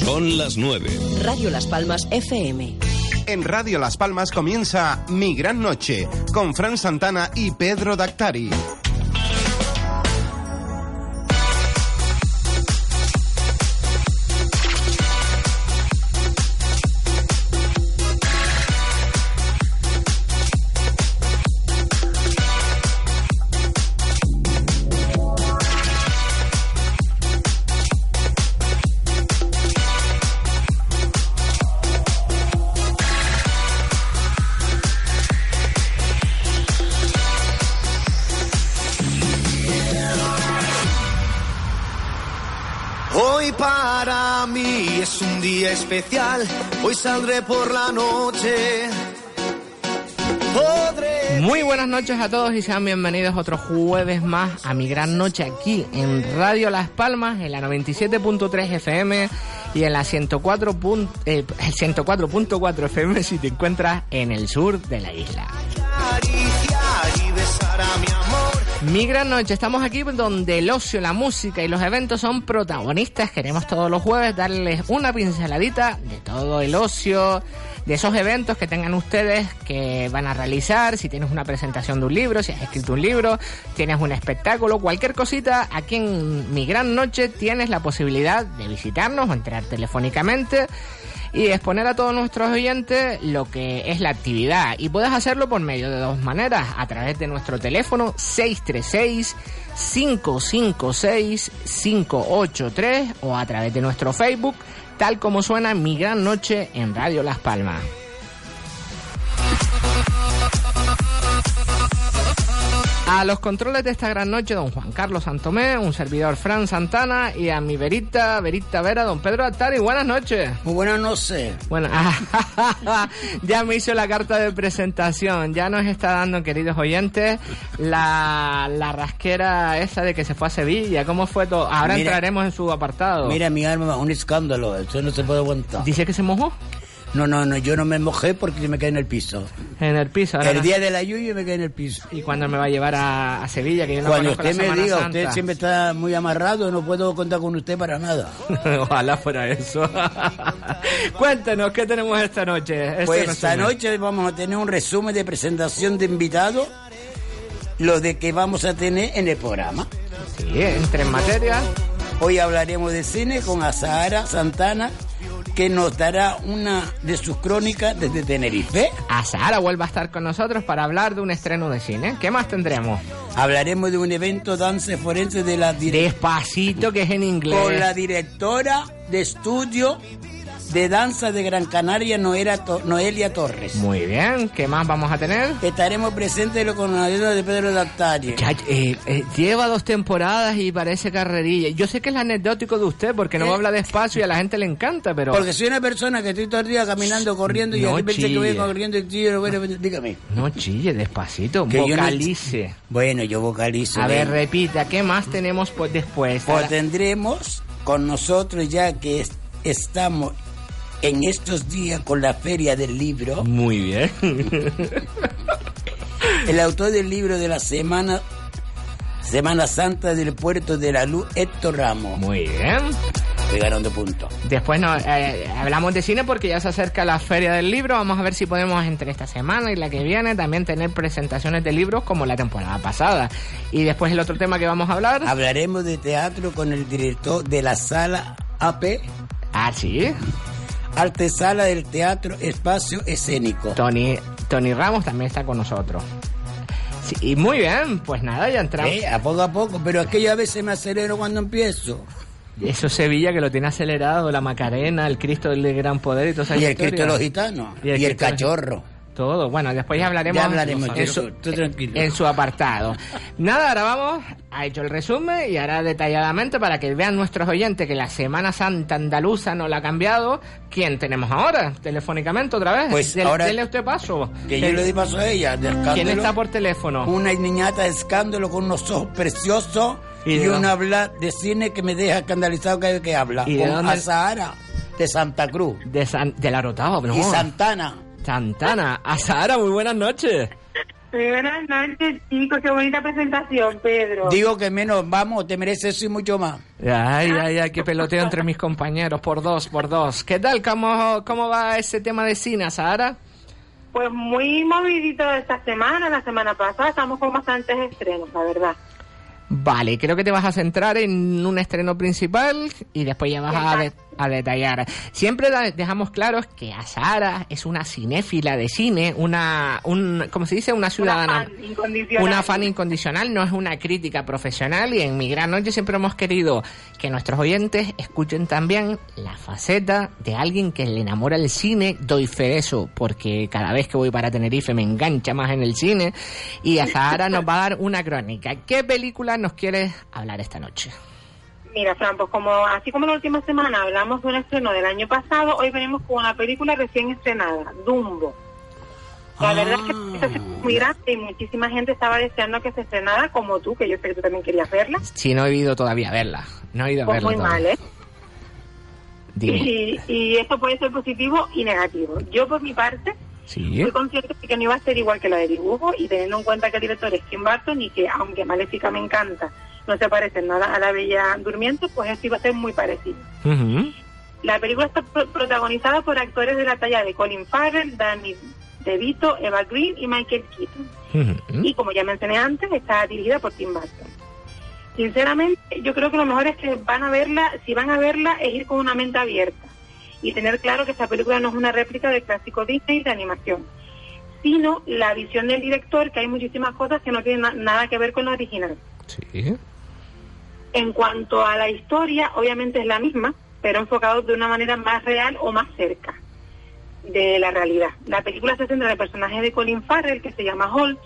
Son las 9. Radio Las Palmas FM. En Radio Las Palmas comienza Mi Gran Noche con Fran Santana y Pedro Dactari. Día especial, hoy saldré por la noche. Podré... Muy buenas noches a todos y sean bienvenidos otro jueves más a mi gran noche aquí en Radio Las Palmas, en la 97.3 FM y en la 104 pun- eh, 104.4 FM si te encuentras en el sur de la isla. acariciar y besar a mi amor. Mi gran noche, estamos aquí donde el ocio, la música y los eventos son protagonistas. Queremos todos los jueves darles una pinceladita de todo el ocio, de esos eventos que tengan ustedes que van a realizar. Si tienes una presentación de un libro, si has escrito un libro, tienes un espectáculo, cualquier cosita, aquí en Mi Gran Noche tienes la posibilidad de visitarnos o entrar telefónicamente y exponer a todos nuestros oyentes lo que es la actividad. Y puedes hacerlo por medio de dos maneras, a través de nuestro teléfono 636-556-583 o a través de nuestro Facebook, tal como suena Mi Gran Noche en Radio Las Palmas. A los controles de esta gran noche, don Juan Carlos Santomé, un servidor Fran Santana y a mi verita, verita vera, don Pedro Atari. Buenas noches. Muy buenas noches. Bueno, ya me hizo la carta de presentación, ya nos está dando, queridos oyentes, la, la rasquera esa de que se fue a Sevilla. ¿Cómo fue todo? Ahora Mira- entraremos en su apartado. Mira mi alma, un escándalo, eso no se puede aguantar. Dice que se mojó No, no, no, yo no me mojé porque me caí en el piso. en el piso. ahora El no- día de la lluvia me caí en el piso. ¿Y cuándo me va a llevar a, a Sevilla? Que yo no Cuando la usted me diga, Santa. usted siempre está muy amarrado, no puedo contar con usted para nada. Ojalá fuera eso. Cuéntenos, ¿qué tenemos esta noche? Este Pues esta noche vamos a tener un resumen de presentación de invitados, lo de que vamos a tener en el programa. Sí, entre en materia. Hoy hablaremos de cine con Azahara Santana, que nos dará una de sus crónicas desde Tenerife. A Sara vuelve a estar con nosotros para hablar de un estreno de cine. ¿Qué más tendremos? Hablaremos de un evento danza forense de la Despacito, que es en inglés. con la directora de estudio de danza de Gran Canaria, Noela To- Noelia Torres. Muy bien, ¿qué más vamos a tener? Estaremos presentes con la ayuda de Pedro Dactari. Ya, eh, eh, lleva dos temporadas y parece carrerilla. Yo sé que es anecdótico de usted porque no ¿Eh? habla despacio y a la gente le encanta, pero... Porque soy una persona que estoy todo el día caminando, corriendo y No aquí pensé que voy corriendo y tío, bueno, dígame. No chille, despacito, Que yo no- vocalice. Bueno, yo vocalizo. A ver, repita, ¿qué más tenemos pues, después? Pues tendremos con nosotros ya que es- estamos en estos días con la feria del libro. Muy bien. El autor del libro de la semana Semana Santa del Puerto de la Luz, Héctor Ramos. Muy bien. Pegaron de punto. Después no, eh, hablamos de cine porque ya se acerca la feria del libro. Vamos a ver si podemos entre esta semana y la que viene también tener presentaciones de libros como la temporada pasada. Y después el otro tema que vamos a hablar. Hablaremos de teatro con el director de la sala AP, Ah, sí. Arte Sala del Teatro Espacio Escénico. Tony, Tony Ramos también está con nosotros. Sí, y muy bien, pues nada, ya entramos. Eh, a poco a poco, pero es que yo a veces me acelero cuando empiezo. Eso Sevilla que lo tiene acelerado, la Macarena, el Cristo del Gran Poder y todas esas Y el. Cristo de los Gitanos. Y Y el Cachorro. Todo, bueno, después ya hablaremos, Ya hablaremos, en, su, tú tranquilo. en su apartado. Nada, ahora vamos, ha hecho el resumen y ahora detalladamente para que vean nuestros oyentes que la Semana Santa andaluza no la ha cambiado. ¿Quién tenemos ahora? Telefónicamente otra vez. Pues Del- ahora- Dele usted paso. Que yo le di paso a ella, de escándalo. ¿Quién está por teléfono? Una niñata de escándalo con unos ojos preciosos ¿Y y, de un dónde? habla de cine que me deja escandalizado cada vez que habla. ¿Y de dónde? Azahara, de Santa Cruz. De, San, de la Rotava, ¿no? Y Santana. Santana. A Sara, muy buenas noches. Muy buenas noches, chicos. Qué bonita presentación, Pedro. Digo que menos, vamos, te mereces eso y mucho más. Ay, ay, ay, qué peloteo entre mis compañeros, por dos, por dos. ¿Qué tal? ¿Cómo, cómo va ese tema de cine, Sara? Pues muy movidito esta semana, la semana pasada. Estamos con bastantes estrenos, la verdad. Vale, creo que te vas a centrar en un estreno principal y después ya vas a, de- a detallar. Siempre dejamos claros que a Sara es una cinéfila de cine, una, un, ¿cómo se dice? Una ciudadana. fan. Una fan incondicional, no es una crítica profesional y en Mi Gran Noche siempre hemos querido que nuestros oyentes escuchen también la faceta de alguien que le enamora el cine. Doy fe de eso, porque cada vez que voy para Tenerife me engancha más en el cine y a Sahara nos va a dar una crónica. ¿Qué película nos quieres hablar esta noche? Mira, Fran, pues como, así como la última semana hablamos de un estreno del año pasado, hoy venimos con una película recién estrenada, Dumbo. La verdad es que es muy grande y muchísima gente estaba deseando que se estrenara como tú, que yo sé que tú también querías verla. Si no he ido todavía a verla. No he ido a Pues verla muy todavía. mal, ¿eh? Y, y esto puede ser positivo y negativo. Yo, por mi parte, Sí. Fui consciente de que no iba a ser igual que la de dibujo y teniendo en cuenta que el director es Tim Burton y que aunque Maléfica me encanta, no se parece nada a la Bella Durmiente, pues esto iba a ser muy parecido. La película está pro- protagonizada por actores de la talla de Colin Farrell, Danny DeVito, Eva Green y Michael Keaton. Y como ya mencioné antes, está dirigida por Tim Burton. Sinceramente, yo creo que lo mejor es que van a verla, si van a verla, es ir con una mente abierta y tener claro que esta película no es una réplica del clásico Disney de animación, sino la visión del director, que hay muchísimas cosas que no tienen na- nada que ver con la original. Sí. En cuanto a la historia, obviamente es la misma, pero enfocado de una manera más real o más cerca de la realidad. La película se centra en el personaje de Colin Farrell, que se llama Holt,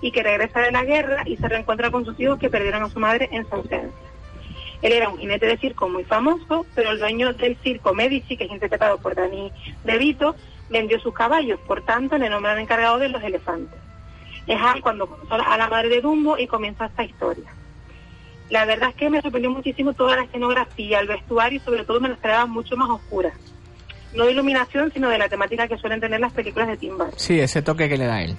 y que regresa de la guerra y se reencuentra con sus hijos que perdieron a su madre en su ausencia. Él era un jinete de circo muy famoso, pero el dueño del circo Medici, que es interpretado por Danny DeVito, vendió sus caballos, por tanto le nombran encargado de los elefantes. Es cuando conoce a la madre de Dumbo y comienza esta historia. La verdad es que me sorprendió muchísimo toda la escenografía, el vestuario y sobre todo me la esperaba mucho más oscura. No de iluminación, sino de la temática que suelen tener las películas de Tim Burton. Sí, ese toque que le da él.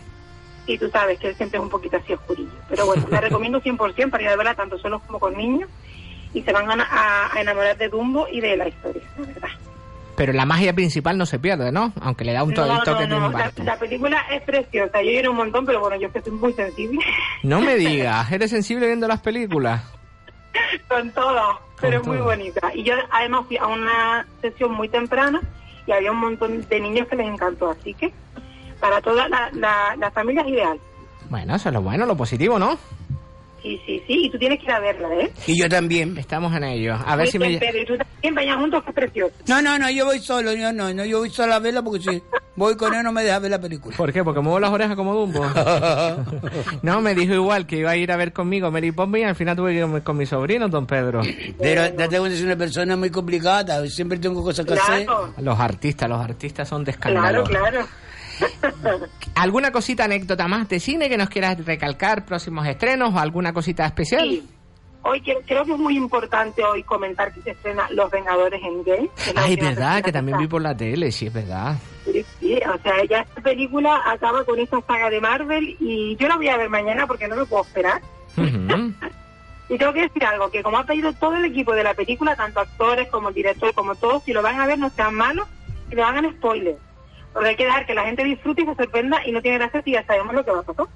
Y tú sabes que él siempre es un poquito así oscurillo. Pero bueno, la recomiendo 100% para ir a verla tanto solos como con niños. Y se van a, a- enamorar de Dumbo y de la historia, la verdad. Pero la magia principal no se pierde, ¿no? Aunque le da un to- No, el toque no, no, de la, película es preciosa. Yo lloré un montón, pero bueno, yo es que soy muy sensible No me digas, ¿eres sensible viendo las películas? con todo, pero Con muy todo. bonita. Y yo además fui a una sesión muy temprana y había un montón de niños que les encantó. Así que para toda la, la, la familia es ideal. Bueno, eso es lo bueno, lo positivo, ¿no? Sí, sí, sí. Y tú tienes que ir a verla, ¿eh? Y yo también. Estamos en ello. A ver Muy si me... Pedro, y tú también vayan juntos, que es precioso. No, no, no, yo voy solo, yo no, no, yo voy solo a verla porque si voy con él no me deja ver la película. ¿Por qué? Porque muevo las orejas como Dumbo. No, me dijo igual que iba a ir a ver conmigo Mary Poppins y al final tuve que ir con mi sobrino, don Pedro. Pero date cuenta, es una persona muy complicada, siempre tengo cosas que hacer. Los artistas, los artistas son de claro, claro. ¿Alguna cosita, anécdota más de cine que nos quieras recalcar? ¿Próximos estrenos o alguna cosita especial? Sí. Hoy creo que es muy importante hoy comentar que se estrena Los Vengadores en Gay. es Ay, última verdad, que también está- vi por la tele, sí, es verdad. Sí, sí, o sea, ya esta película acaba con esta saga de Marvel y yo la voy a ver mañana porque no me puedo esperar. Ujú. Y tengo que decir algo, que como ha pedido todo el equipo de la película, tanto actores como el director, como todos, si lo van a ver no sean malos y no hagan spoilers. Porque hay que dejar que la gente disfrute y se sorprenda y no tiene gracia si ya sabemos lo que va a pasar.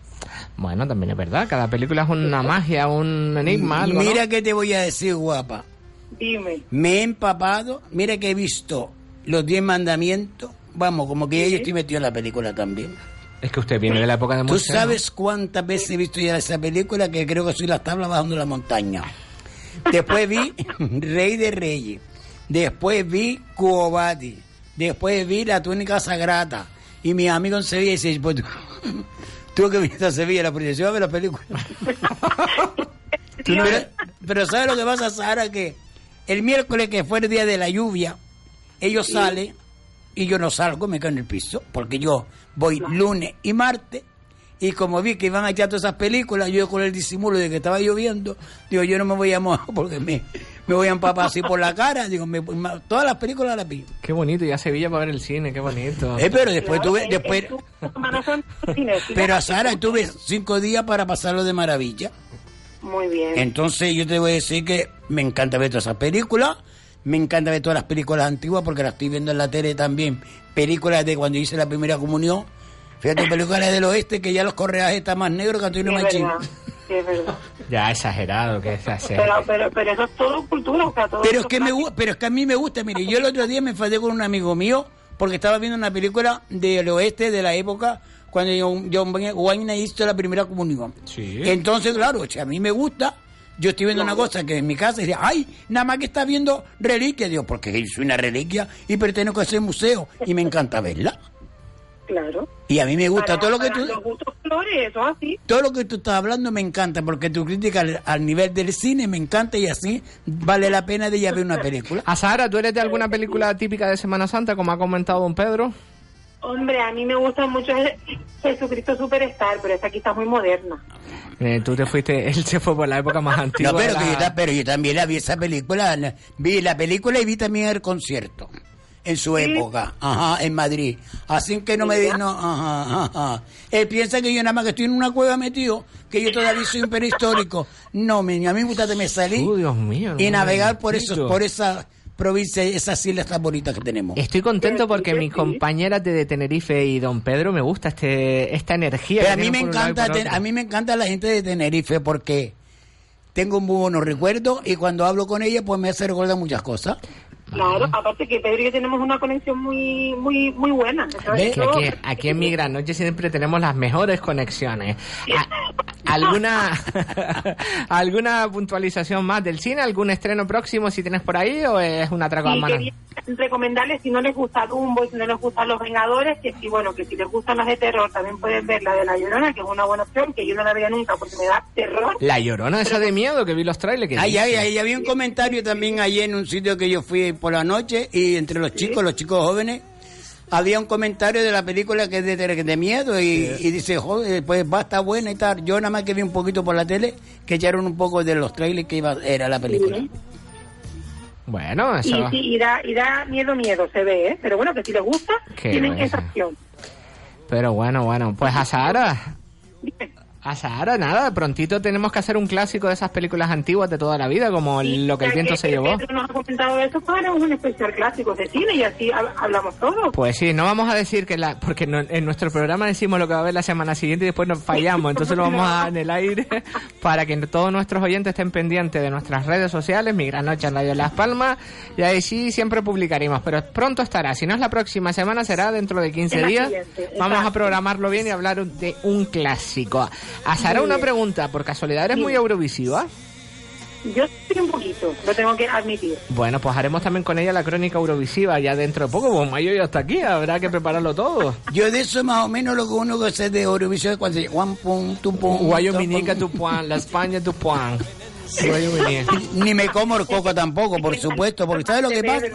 Bueno, también es verdad, cada película es una magia, un enigma, algo, ¿no? Mira que te voy a decir, guapa. Dime. Me he empapado, mira que he visto los 10 mandamientos. Vamos, como que yo estoy metido en la película también. Es que usted viene de la época de ¿Tú Moisés, ¿no? sabes cuántas veces he visto ya esa película? Que creo que soy las tablas bajando la montaña. Después vi Rey de Reyes. Después vi Cuobati. Después vi La Túnica Sagrada. Y mi amigo en Sevilla dice, pues tú, que viniste a Sevilla, la proyección a ver la película. pero, pero ¿sabes lo que pasa, Sara? Que el miércoles, que fue el día de la lluvia, ellos salen y yo no salgo, me quedo en el piso, porque yo voy lunes y martes. Y como vi que iban a echar todas esas películas, yo con el disimulo de que estaba lloviendo, digo, yo no me voy a mojar porque me, me voy a empapar así por la cara. Digo, me- todas las películas las vi. Qué bonito, ya Sevilla para ver el cine, qué bonito. Eh, pero después Claro, tuve, después, pero a Sara tuve cinco días para pasarlo de maravilla. Muy bien. Entonces yo te voy a decir que me encanta ver todas esas películas, me encanta ver todas las películas antiguas porque las estoy viendo en la tele también. Películas de cuando hice la primera comunión. Fíjate, películas del oeste que ya los correajes están más negros que Sí, Antonio Machín. Verdad, sí, es verdad. Ya exagerado que se hace. Pero, pero, pero eso es todo cultura, o sea, todo Pero es que me pero es que a mí me gusta, mire, yo el otro día me enfadé con un amigo mío porque estaba viendo una película del oeste de la época cuando John, John Wayne hizo la primera comunión. Sí. Entonces, claro, si a mí me gusta, yo estoy viendo una cosa que en mi casa dice, ay, nada más que está viendo reliquia, digo, porque soy una reliquia y pertenezco a ese museo y me encanta verla. Claro. Y a mí me gusta Para- todo lo que tú Los gustos colores, eso es así. todo lo que tú estás hablando me encanta porque tu crítica al, al nivel del cine me encanta y así vale la pena de ir a ver una película. A Sara, ¿tú eres de alguna película típica de Semana Santa, como ha comentado don Pedro? Hombre, a mí me gusta mucho Je- Jesucristo Superstar, pero esta aquí está muy moderna. Eh, tú te fuiste, él se fue por la época más antigua. No, pero, que yo, pero yo también la vi esa película, la- vi la película y vi también el concierto en su época, ajá, en Madrid. Así que no me di, no, ajá, ajá. Él piensa que yo nada más que estoy en una cueva metido, que yo todavía soy un prehistórico. No, mi, a mí me gusta que me salí Uh, Dios mío. y navegar por esos, por esa provincia, esas islas tan bonitas que tenemos. Estoy contento porque mis compañeras de, de Tenerife y don Pedro me gusta este esta energía. Pero que a mí me un encanta, ten- a mí me encanta la gente de Tenerife porque tengo muy buenos recuerdos y cuando hablo con ella pues me hace recordar muchas cosas. Claro, aparte que Pedro y yo tenemos una conexión muy muy muy buena. ¿Ve? Que aquí, aquí en Mi Gran Noche siempre tenemos las mejores conexiones. ¿Alguna, ¿Alguna puntualización más del cine? ¿Algún estreno próximo si tienes por ahí o es un atraco mano? quería recomendarles si no les gusta Dumbo y si no les gustan Los Vengadores, que si bueno, que si les gustan las de terror también pueden ver la de La Llorona, que es una buena opción, que yo no la veía nunca porque me da terror. La llorona esa de miedo que vi los trailers. que Ay, ay, ay, había un comentario también allí en un sitio que yo fui por la noche y entre los chicos, los chicos jóvenes, había un comentario de la película que es de, de miedo y, y dice, joder, pues va a estar buena y tal. Yo nada más que vi un poquito por la tele que echaron un poco de los trailers que iba era la película. Bueno, Y eso... sí, y da, y da miedo, miedo, se ve, ¿eh? Pero bueno, que si les gusta, Qué tienen esa opción. Pero bueno, bueno, pues a Sara. A Sara, nada, prontito tenemos que hacer un clásico de esas películas antiguas de toda la vida, como lo que el viento se que llevó. Pedro nos ha comentado eso, haremos un especial clásico de cine y así hab- hablamos todos. Pues sí, no vamos a decir que la, porque no- en nuestro programa decimos lo que va a haber la semana siguiente y después nos fallamos, entonces lo vamos a dar en el aire para que todos nuestros oyentes estén pendientes de nuestras redes sociales, Mi Gran Noche en Radio Las Palmas, y ahí sí siempre publicaremos, pero pronto estará, si no es la próxima semana será dentro de 15 Es la días, vamos a programarlo bien y hablar de un clásico. A Sara Muy una pregunta, por casualidad eres Sí. muy eurovisiva. Yo sí un poquito, lo tengo que admitir. Bueno, pues haremos también con ella la crónica eurovisiva ya dentro de poco, pues mayo ya está aquí, habrá que prepararlo todo. Yo de eso más o menos lo que uno que sé de Eurovisión es cuando dice Juan pum, tu pum, Guayominica la España tu puan. Guayominica. pum. Ni me como el coco tampoco, por supuesto, porque ¿sabes lo que pasa?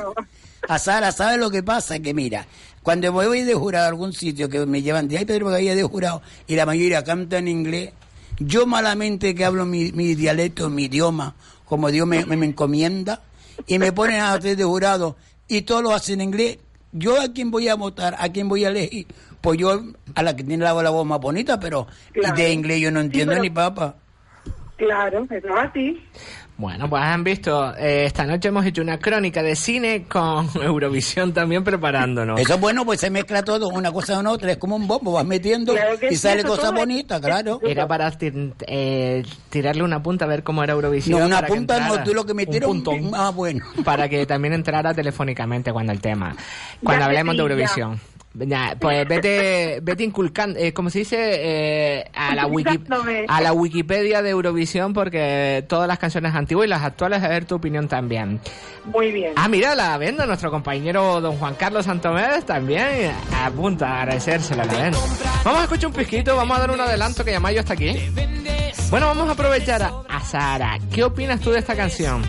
A Sara, ¿sabes lo que pasa? Que mira, cuando me voy de jurado a algún sitio que me llevan de ahí, Pedro, ahí de jurado, y la mayoría canta en inglés, yo malamente que hablo mi, mi dialecto, mi idioma, como Dios me, me, me encomienda, y me ponen a hacer de jurado, y todo lo hacen en inglés, yo a quién voy a votar, a quién voy a elegir, pues yo a la que tiene la, la voz más bonita, pero Claro. de inglés yo no entiendo pero- ni papa. Claro, eso es así. Bueno, pues han visto, eh, esta noche hemos hecho una crónica de cine con Eurovisión también preparándonos. Eso es bueno, pues se mezcla todo, una cosa con otra, es como un bombo, vas metiendo Claro y sí, sale es- bonitas, claro. Era para tir- eh, tirarle una punta a ver cómo era Eurovisión. No, una para que punta no, tú lo que Un metieron. puntón. Ah, bueno. para que también entrara telefónicamente cuando el tema, cuando Ya hablemos de. Eurovisión. Ya, pues vete, vete inculcando, eh, como se dice, eh, a, la wiki, Inculcándome. a la Wikipedia de Eurovisión, porque todas las canciones antiguas y las actuales, a ver tu opinión también. Muy bien. Ah, mira, la venda, nuestro compañero don Juan Carlos Santomés también apunta a agradecérsela a la venda. Vamos a escuchar un pisquito, vamos a dar un adelanto que Yamayo está aquí. Bueno, vamos a aprovechar a, a Sara. ¿Qué opinas tú de esta canción?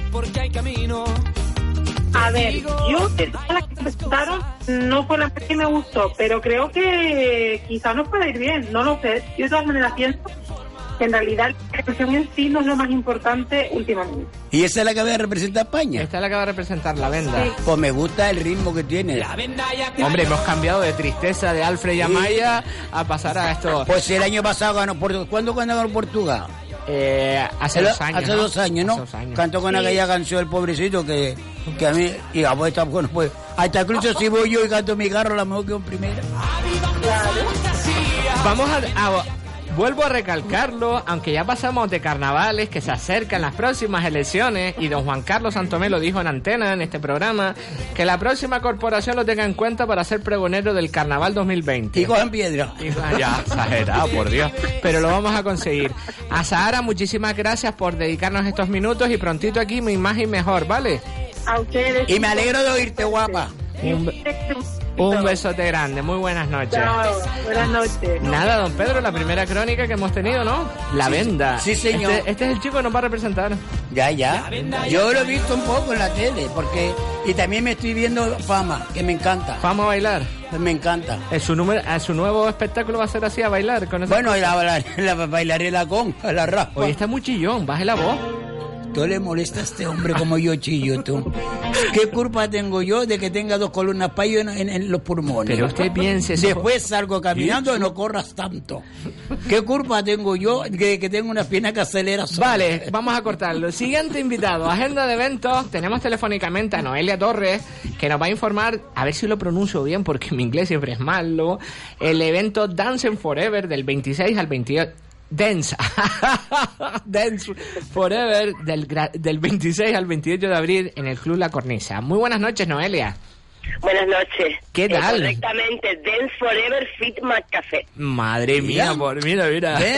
A ver, yo de todas las que presentaron no fue la que me gustó, pero creo que quizás nos pueda ir bien, no lo sé. Yo de todas maneras pienso que en realidad la canción en sí no es lo más importante últimamente. Y esa es la que va a representar a España. Esta es la que va a representar la venda. Sí. Pues me gusta el ritmo que tiene. Hombre, hemos cambiado de tristeza de Alfred y Amaya a pasar a esto. Pues el año pasado ganó Portugal. ¿Cuándo ganó Portugal? Eh, hace El- dos años. Hace ¿no? dos años, ¿no? Hace dos años. Cantó con aquella canción el pobrecito que, que a mí, y a vos está bueno, pues, hasta incluso si voy yo y canto mi carro, la mejor que en primera. Vamos a, a- Vuelvo a recalcarlo, aunque ya pasamos de carnavales, que se acercan las próximas elecciones, y don Juan Carlos Santomé lo dijo en antena en este programa, que la próxima corporación lo tenga en cuenta para ser pregonero del carnaval 2020. Y cogen piedra. Y- Ya, exagerado, por Dios. Pero lo vamos a conseguir. A Sahara, muchísimas gracias por dedicarnos estos minutos y prontito aquí mi imagen mejor, ¿vale? A ustedes. Y me alegro de oírte, guapa. Un, un besote grande, muy buenas noches. Chao, buenas noches. Nada, don Pedro, la primera crónica que hemos tenido, ¿no? La venda. sí, señor. Este, este es el chico que nos va a representar. Ya, ya. Yo lo he visto un poco en la tele, porque, y también me estoy viendo fama, que me encanta. Vamos a bailar. Me encanta. En su, número, a su nuevo espectáculo va a ser así, a bailar. Con Bueno, y la, la, la bailaré la con, la raspa. Oye, está muy chillón, baje la voz. ¿Tú le molesta a este hombre como yo chillo, tú? ¿Qué culpa tengo yo de que tenga dos columnas payo en, en- en los pulmones? Pero usted piense. Después salgo caminando y no corras tanto. ¿Qué culpa tengo yo de que tengo una pierna que acelera sola? Vale, vamos a cortarlo. Siguiente invitado, agenda de eventos. Tenemos telefónicamente a Noelia Torres, que nos va a informar, a ver si lo pronuncio bien, porque mi inglés siempre es malo, el evento Dancing Forever del 26 al 28. Dance. Dance Forever del, gra- del 26 al 28 de abril en el Club La Cornisa. Muy buenas noches, Noelia. Buenas noches. ¿Qué Eh, tal? correctamente, Dance Forever Fit Café. Madre mía, Mira. por mira, mira. Ve,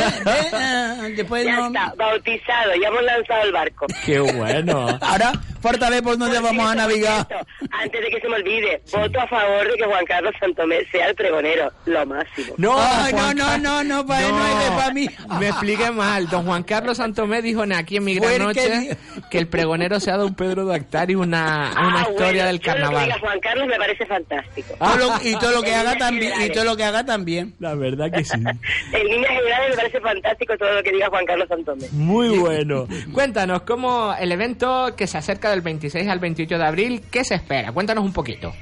ah, después Ya no- está, bautizado, ya hemos lanzado el barco. Qué bueno. Ahora, fórtale por donde Por vamos a navegar. Antes de que se me olvide, voto a favor de que Juan Carlos Santomé sea el pregonero, lo máximo. No, Juan no, no, no, no, pa' él no es de pa' mí. Me expliqué mal. Don Juan Carlos Santomé dijo en aquí en mi gran noche que el pregonero sea don Pedro de Actari una, una Ah, historia bueno, del yo Lo que diga carnaval. Juan Carlos me parece fantástico. Y todo lo que haga también, y todo lo que haga también. La verdad que sí. En líneas generales me parece fantástico todo lo que diga Juan Carlos Santomé. Muy bueno. Cuéntanos, ¿cómo el evento que se acerca del 26 al 28 de abril, qué se espera? Cuéntanos un poquito.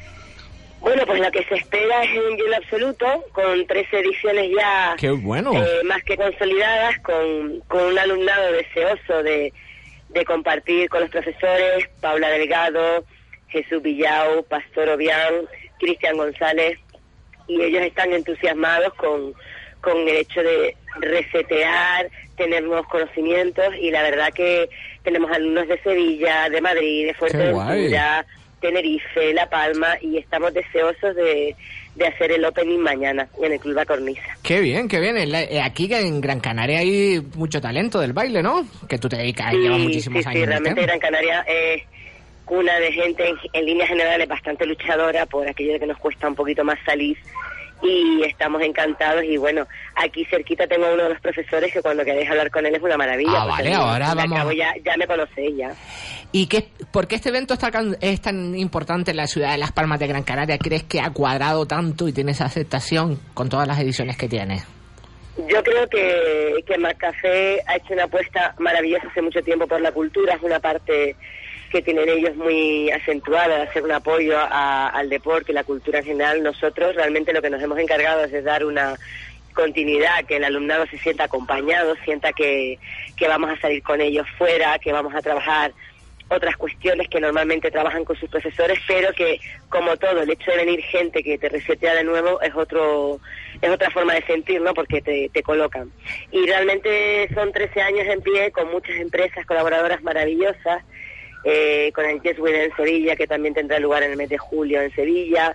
Bueno, pues lo que se espera es un bien absoluto, con tres ediciones ya Qué bueno. eh, más que consolidadas, con, con un alumnado deseoso de, de compartir con los profesores, Paula Delgado, Jesús Villau, Pastor Obián, Cristian González, y ellos están entusiasmados con, con el hecho de resetear, tener nuevos conocimientos, y la verdad que tenemos alumnos de Sevilla, de Madrid, de Fuerteventura, Tenerife, La Palma, y estamos deseosos de, de hacer el opening mañana en el Club La Cornisa. Qué bien, qué bien. Eh, Aquí en Gran Canaria hay mucho talento del baile, ¿no? Que tú te dedicas, llevas muchísimos sí, años. sí, realmente. Gran Canaria es cuna de gente en, en líneas generales bastante luchadora por aquello de que nos cuesta un poquito más salir y estamos encantados y bueno, aquí cerquita tengo a uno de los profesores que cuando queréis hablar con él es una maravilla. Ah, vale, al ahora vamos- Ya, ya me conocéis ya. ¿Y qué, por qué este evento está es tan importante en la ciudad de Las Palmas de Gran Canaria? ¿Crees que ha cuadrado tanto y tiene esa aceptación con todas las ediciones que tiene? Yo creo que, que Macafé ha hecho una apuesta maravillosa hace mucho tiempo por la cultura, es una parte que tienen ellos muy acentuada de hacer un apoyo a- al deporte y la cultura en general. Nosotros realmente lo que nos hemos encargado es de dar una continuidad, que el alumnado se sienta acompañado, sienta que, que vamos a salir con ellos fuera, que vamos a trabajar otras cuestiones que normalmente trabajan con sus profesores, pero que como todo, el hecho de venir gente que te resetea de nuevo es otro es otra forma de sentir, ¿no? Porque te, te colocan. Y realmente son 13 años en pie con muchas empresas colaboradoras maravillosas eh, con el Winner en Sevilla, que también tendrá lugar en el mes de julio en Sevilla,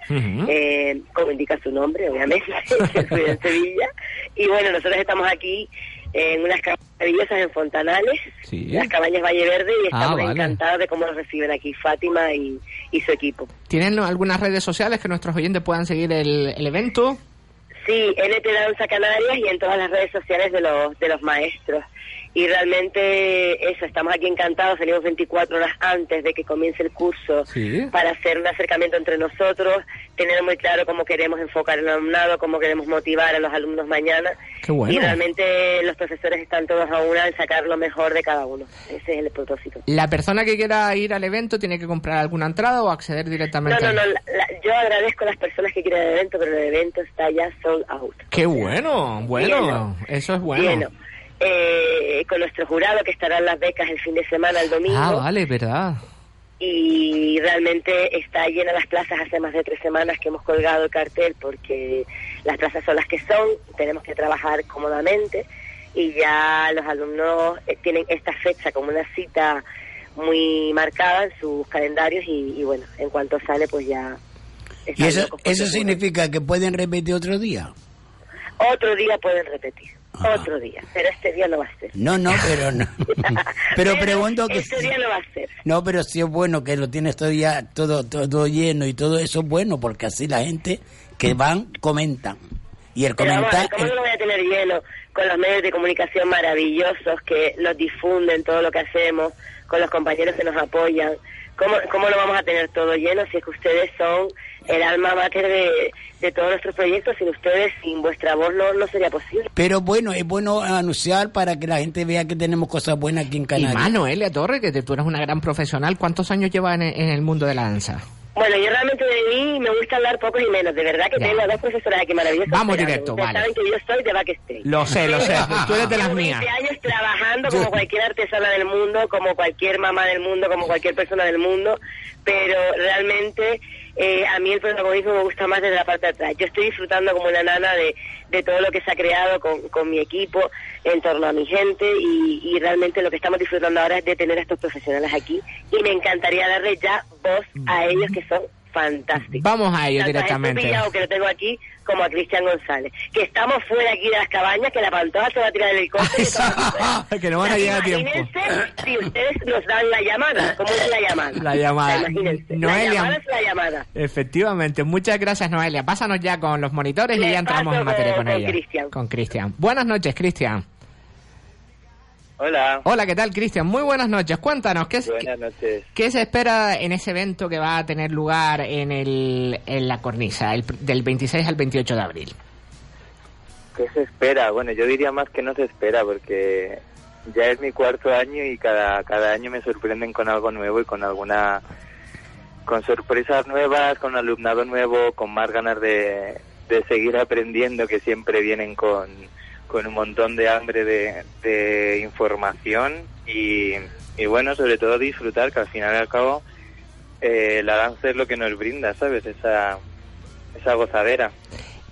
eh, como indica su nombre, obviamente, Winner en Sevilla. Y bueno, nosotros estamos aquí en unas cabañas maravillosas en Fontanales, Sí. las cabañas Valle Verde, y Ah, estamos vale. encantados de cómo nos reciben aquí Fátima y, y su equipo. ¿Tienen algunas redes sociales que nuestros oyentes puedan seguir el, el evento? Sí, NT Danza Canarias y en todas las redes sociales de los, de los maestros. Y realmente eso, estamos aquí encantados, salimos 24 horas antes de que comience el curso Sí. para hacer un acercamiento entre nosotros, tener muy claro cómo queremos enfocar el alumnado, cómo queremos motivar a los alumnos mañana. Qué bueno. Y realmente los profesores están todos a una en sacar lo mejor de cada uno. Ese es el propósito. ¿La persona que quiera ir al evento tiene que comprar alguna entrada o acceder No, directamente? no, al- no, la- la- yo agradezco a las personas que quieren el evento, pero el evento está ya sold out. ¡Qué bueno! Bueno, eso es bueno. Lleno. Eh, con nuestro jurado que estará en las becas el fin de semana, el domingo. Ah, vale, verdad. Y realmente está llena las plazas hace más de tres semanas que hemos colgado el cartel porque las plazas son las que son, tenemos que trabajar cómodamente y ya los alumnos eh, tienen esta fecha como una cita muy marcada en sus calendarios y, y bueno, en cuanto sale pues ya... ¿Y eso, eso significa que pueden repetir otro día? Otro día pueden repetir, otro día, pero este día no va a ser. No, no, pero no. pero pregunto que... Este día no va a ser. No, pero sí es bueno que lo tienes todavía todo, todo lleno y todo eso es bueno porque así la gente que van comentan. Y el comentar... ¿cómo no lo voy a tener lleno con los medios de comunicación maravillosos que los difunden todo lo que hacemos, con los compañeros que nos apoyan? ¿Cómo, cómo lo vamos a tener todo lleno si es que ustedes son el alma mater de, de todos nuestros proyectos? Sin ustedes, sin vuestra voz, no, no sería posible. Pero bueno, es bueno anunciar para que la gente vea que tenemos cosas buenas aquí en Y Canarias. más, Noelia Torre, que tú eres una gran profesional. ¿Cuántos años llevas en, en el mundo de la danza? Bueno, yo realmente de mí me gusta hablar pocos y menos. De verdad que Ya. tengo a dos profesoras aquí maravillosas. Vamos directo, vale. saben que yo soy de backstage. Lo sé, lo sé. Tú eres de las mías. 20 años trabajando como cualquier artesana del mundo, como cualquier mamá del mundo, como cualquier persona del mundo, pero realmente eh, a mí el protagonismo me gusta más desde la parte de atrás. Yo estoy disfrutando como una nana de, de todo lo que se ha creado con, con mi equipo, en torno a mi gente, y, y realmente lo que estamos disfrutando ahora es de tener a estos profesionales aquí, y me encantaría darle ya voz a ellos que son fantásticos. Vamos a ello Tanto directamente. A que lo tengo aquí, como a Cristian González. Que estamos fuera aquí de las cabañas, que la pantoja se va a tirar del helicóptero. que no van a llegar a tiempo. Imagínense si ustedes nos dan la llamada. ¿Cómo es la llamada? La llamada. Imagínense. Noelia. La llamada es la llamada. Efectivamente, muchas gracias Noelia. Pásanos ya con los monitores y ya entramos en materia con- ella. Con Cristian. Buenas noches, Cristian. Hola. Hola, ¿qué tal, Cristian? Muy buenas noches. Cuéntanos, ¿qué, Buenas noches. qué se espera en ese evento que va a tener lugar en, el, en la cornisa, el del 26 al 28 de abril? ¿Qué se espera? Bueno, yo diría más que no se espera porque ya es mi cuarto año y cada, cada año me sorprenden con algo nuevo y con alguna con sorpresas nuevas, con alumnado nuevo, con más ganas de, de seguir aprendiendo que siempre vienen con, con un montón de hambre de, de información y, y bueno, sobre todo disfrutar, que al final y al cabo eh, la danza es lo que nos brinda, ¿sabes? Esa, esa gozadera.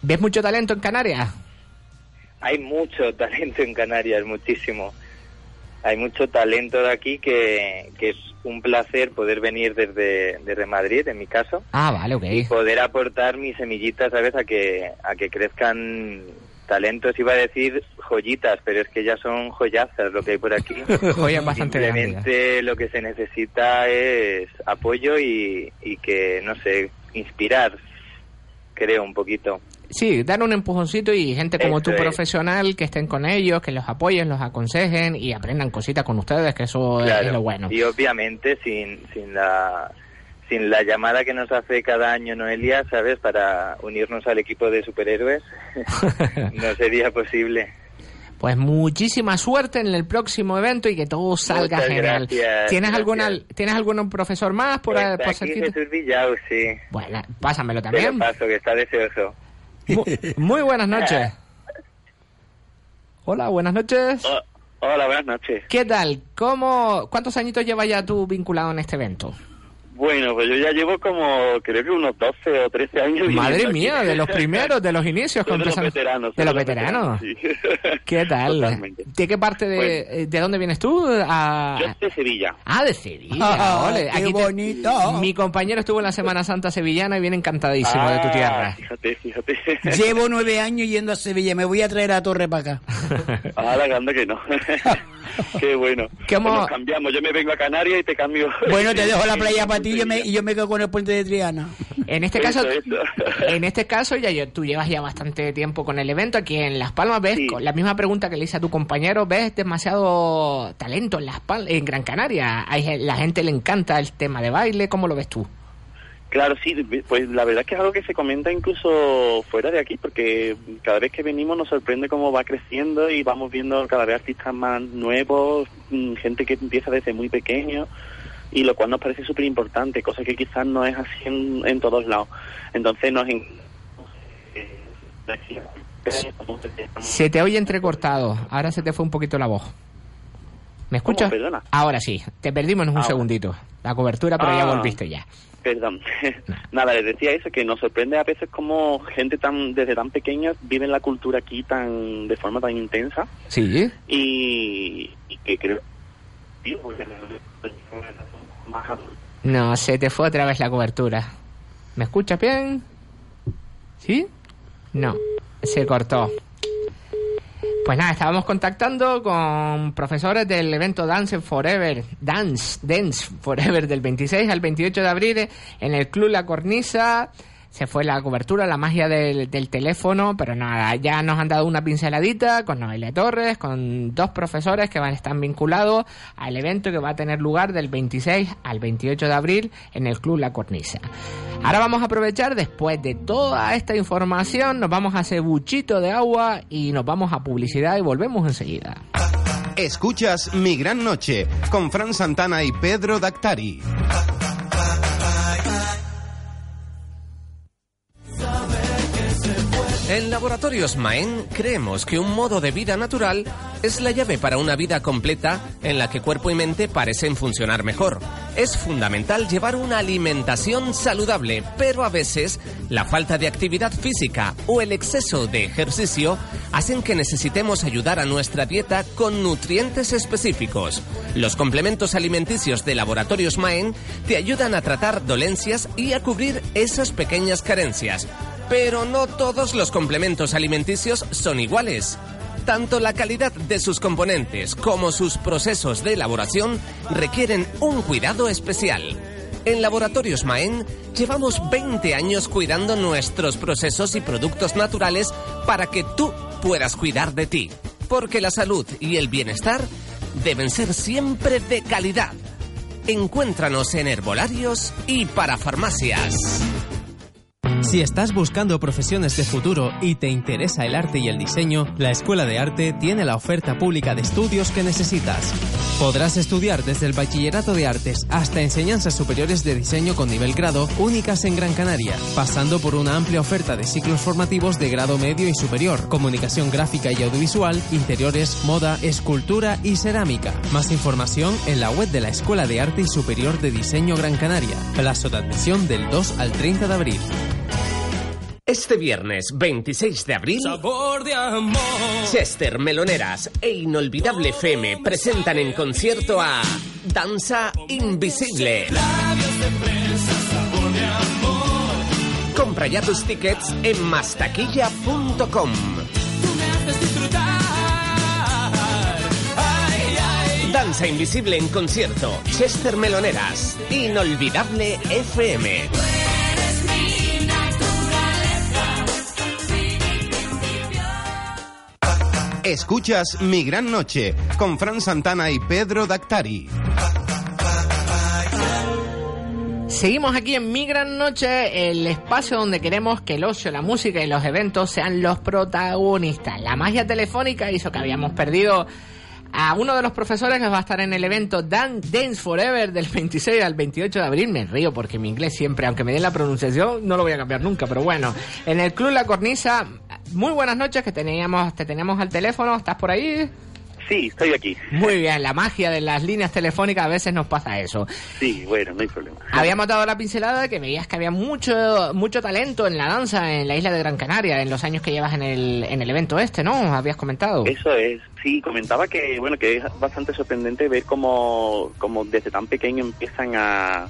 ¿Ves mucho talento en Canarias? Hay mucho talento en Canarias, muchísimo. Hay mucho talento de aquí que, que es un placer poder venir desde, desde Madrid, en mi caso, Ah, vale, ok. y poder aportar mis semillitas, ¿sabes? A que, a que crezcan talentos, iba a decir joyitas, pero es que ya son joyazas lo que hay por aquí. Joyas bastante. Simplemente lo que se necesita es apoyo y, y que, no sé, inspirar, creo, un poquito. Sí, dar un empujoncito y gente como Eso tú es. profesional que estén con ellos, que los apoyen, los aconsejen y aprendan cositas con ustedes, que eso Claro. es lo bueno. Y obviamente sin, sin la sin la llamada que nos hace cada año Noelia, ¿sabes? Para unirnos al equipo de superhéroes, no sería posible. Pues muchísima suerte en el próximo evento y que todo salga Muchas genial. gracias, ¿Tienes gracias. alguna ¿Tienes algún profesor más por, Está por aquí? Jesús Villao, sí. Bueno, pásamelo Te lo también. paso, que está deseoso. Mu- Muy, buenas noches. Hola, buenas noches. Hola, buenas noches. ¿Qué tal? ¿Cómo, ¿Cuántos añitos llevas ya tú vinculado en este evento? Bueno, pues yo ya llevo como, creo que unos 12 o 13 años. Madre mía, aquí. de los primeros, de los inicios. De los veteranos. De los veteranos. sí. ¿Qué tal? Totalmente. ¿De qué parte de, eh, de dónde vienes tú? A- Yo de Sevilla. Ah, de Sevilla. Ah, ole. qué te- bonito. Mi compañero estuvo en la Semana Santa sevillana y viene encantadísimo de tu Ah, tierra. Fíjate, fíjate. Llevo nueve años yendo a Sevilla. Me voy a traer a Torre para acá. Ahora grande que no. Qué bueno. ¿Cómo- Pues nos cambiamos. Yo me vengo a Canarias y te cambio. Bueno, te dejo la playa para ti y yo me, y yo me quedo con el puente de Triana. En este Eso, caso, eso. en este caso ya yo- tú llevas ya bastante tiempo con el evento aquí en Las Palmas. ¿Ves? Sí. Con la misma pregunta que le hice a tu compañero, ¿ves demasiado talento en Las Palmas, en Gran Canaria? Hay, la gente le encanta el tema de baile. ¿Cómo lo ves tú? Claro, sí, pues la verdad es que es algo que se comenta incluso fuera de aquí, porque cada vez que venimos nos sorprende cómo va creciendo y vamos viendo cada vez artistas más nuevos, mm, gente que empieza desde muy pequeño, y lo cual nos parece súper importante, cosa que quizás no es así en, en todos lados. Entonces nos... Se te oye entrecortado. Ahora se te fue un poquito la voz. ¿Me escuchas? Ahora sí. Te perdimos en un Ahora. segundito. La cobertura, pero ya Ah. volviste ya. Perdón. Nada, les decía eso, que nos sorprende a veces cómo gente tan desde tan pequeña vive la cultura aquí tan de forma tan intensa Sí. y, y que creo. No, se te fue otra vez la cobertura. ¿Me escuchas bien? ¿Sí? No, se cortó. Pues nada, estábamos contactando con profesores del evento Dance Forever, Dance, Dance Forever del 26 al 28 de abril en el Club La Cornisa. Se fue la cobertura, la magia del, del teléfono, pero nada, ya nos han dado una pinceladita con Noelia Torres, con dos profesores que van a estar vinculados al evento que va a tener lugar del 26 al 28 de abril en el Club La Cornisa. Ahora vamos a aprovechar, después de toda esta información, nos vamos a hacer buchito de agua y nos vamos a publicidad y volvemos enseguida. Escuchas Mi Gran Noche con Fran Santana y Pedro Dactari. En Laboratorios Maen creemos que un modo de vida natural es la llave para una vida completa en la que cuerpo y mente parecen funcionar mejor. Es fundamental llevar una alimentación saludable, pero a veces la falta de actividad física o el exceso de ejercicio hacen que necesitemos ayudar a nuestra dieta con nutrientes específicos. Los complementos alimenticios de Laboratorios Maen te ayudan a tratar dolencias y a cubrir esas pequeñas carencias. Pero no todos los complementos alimenticios son iguales. Tanto la calidad de sus componentes como sus procesos de elaboración requieren un cuidado especial. En Laboratorios Maen llevamos 20 años cuidando nuestros procesos y productos naturales para que tú puedas cuidar de ti. Porque la salud y el bienestar deben ser siempre de calidad. Encuéntranos en herbolarios y para farmacias. Si estás buscando profesiones de futuro y te interesa el arte y el diseño, la Escuela de Arte tiene la oferta pública de estudios que necesitas. Podrás estudiar desde el Bachillerato de Artes hasta enseñanzas superiores de diseño con nivel grado únicas en Gran Canaria, pasando por una amplia oferta de ciclos formativos de grado medio y superior, comunicación gráfica y audiovisual, interiores, moda, escultura y cerámica. Más información en la web de la Escuela de Arte y Superior de Diseño Gran Canaria. Plazo de admisión del 2 al 30 de abril. Este viernes 26 de abril, Chester, Meloneras e Inolvidable FM presentan en concierto a Danza Invisible. Compra ya tus tickets en mastaquilla.com. Danza Invisible en concierto, Chester Meloneras, Inolvidable FM. Escuchas Mi Gran Noche con Fran Santana y Pedro Dactari. Seguimos aquí en Mi Gran Noche, el espacio donde queremos que el ocio, la música y los eventos sean los protagonistas. La magia telefónica hizo que habíamos perdido a uno de los profesores que va a estar en el evento Dan Dance Forever del 26 al 28 de abril. Me río porque mi inglés siempre, aunque me den la pronunciación, no lo voy a cambiar nunca, pero bueno. En el Club La Cornisa, muy buenas noches, que teníamos, te teníamos al teléfono, ¿estás por ahí? Sí, estoy aquí. Muy bien, la magia de las líneas telefónicas a veces nos pasa eso. Sí, bueno, no hay problema. Habíamos dado la pincelada que veías que había mucho mucho talento en la danza en la isla de Gran Canaria en los años que llevas en el, en el evento este, ¿no? Habías comentado. Eso es, sí, comentaba que, bueno, que es bastante sorprendente ver cómo, cómo desde tan pequeño empiezan a,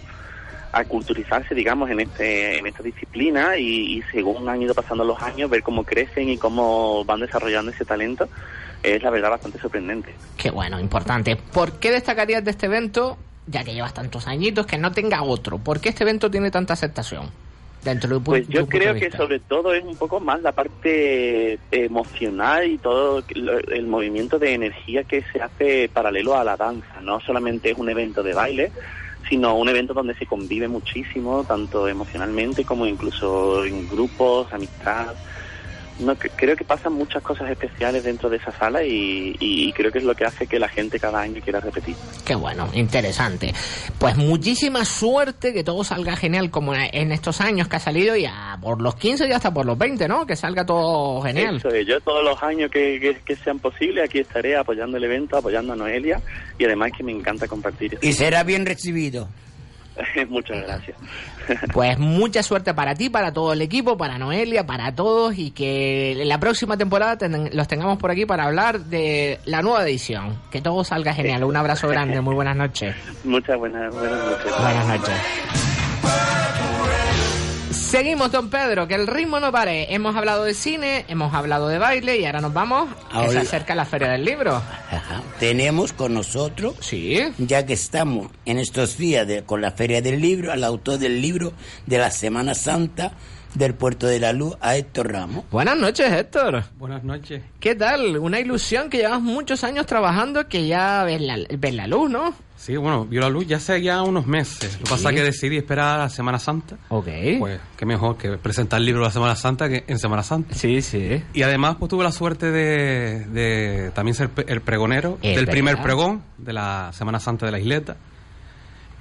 a culturizarse, digamos, en este en esta disciplina y, y según han ido pasando los años, ver cómo crecen y cómo van desarrollando ese talento es la verdad bastante sorprendente. Qué bueno, importante. ¿Por qué destacarías de este evento, ya que llevas tantos añitos, que no tenga otro? ¿Por qué este evento tiene tanta aceptación? Dentro de Pues yo creo que sobre todo es un poco más la parte emocional y todo el movimiento de energía que se hace paralelo a la danza. No solamente es un evento de baile, sino un evento donde se convive muchísimo, tanto emocionalmente como incluso en grupos, amistad. No, que- creo que pasan muchas cosas especiales dentro de esa sala y, y creo que es lo que hace que la gente cada año quiera repetir. Qué bueno, interesante. Pues muchísima suerte, que todo salga genial como en estos años que ha salido y a por los 15 y hasta por los 20, ¿no? Que salga todo genial. Eso es, yo todos los años que, que- que sean posibles aquí estaré apoyando el evento, apoyando a Noelia y además que me encanta compartir. Y será bien recibido. Muchas gracias. Pues mucha suerte para ti, para todo el equipo, para Noelia, para todos y que la próxima temporada ten- los tengamos por aquí para hablar de la nueva edición. Que todo salga genial. Un abrazo grande, muy buenas noches. Muchas buenas, buenas noches. Buenas noches. Seguimos, don Pedro, que el ritmo no pare. Hemos hablado de cine, hemos hablado de baile y ahora nos vamos. Que se Ahora- acerca la Feria del Libro. Ajá. Tenemos con nosotros, sí. ya que estamos en estos días de- con la Feria del Libro, al autor del libro de la Semana Santa del Puerto de la Luz, a Héctor Ramos. Buenas noches, Héctor. Buenas noches. ¿Qué tal? Una ilusión que llevas muchos años trabajando que ya ves la, ves la luz, ¿no? Sí, bueno, vio la luz ya hace ya unos meses. Lo que pasa es que decidí esperar a la Semana Santa. Ok. Pues qué mejor que presentar el libro de la Semana Santa que en Semana Santa. Sí, sí. Y además pues tuve la suerte de, de también ser el pregonero Es del primer pregón de la Semana Santa de la Isleta.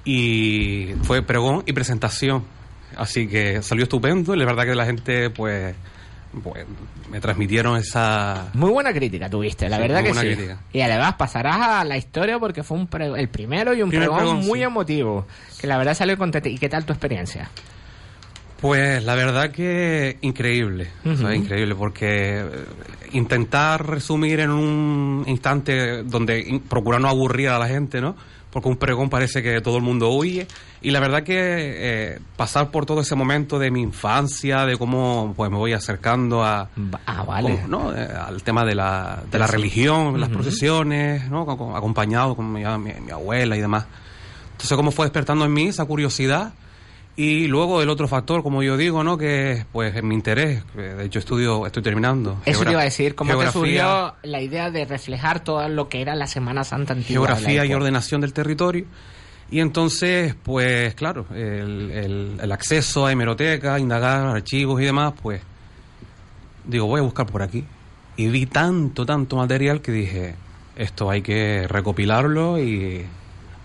Y fue pregón y presentación. Así que salió estupendo y la verdad que la gente pues, pues me transmitieron esa... Muy buena crítica tuviste, la Sí, verdad que sí. crítica. Y además pasarás a la historia porque fue un pre- el primero y un Primer pregón, pregón, muy sí. emotivo. Que la verdad salió contento. ¿Y qué tal tu experiencia? Pues la verdad que increíble, o sea, Ujú. increíble, porque eh, intentar resumir en un instante donde procurar no aburrir a la gente, ¿no? Porque un pregón parece que todo el mundo huye. Y la verdad que eh, pasar por todo ese momento de mi infancia, de cómo pues me voy acercando a, ah, vale. como, ¿no? Eh, al tema de la, de la religión, las procesiones, ¿no? Acompañado con mi, mi- mi abuela y demás. Entonces, cómo fue despertando en mí esa curiosidad y luego el otro factor, como yo digo, ¿no? Que es, pues en mi interés. que De hecho, estudio, estoy terminando. Eso te iba a decir, ¿cómo te surgió la idea de reflejar todo lo que era la Semana Santa antigua? geografía y ordenación del territorio. Y entonces, pues claro, el, el- el acceso a hemeroteca, indagar, archivos y demás, pues digo, voy a buscar por aquí. Y vi tanto, tanto material que dije, esto hay que recopilarlo y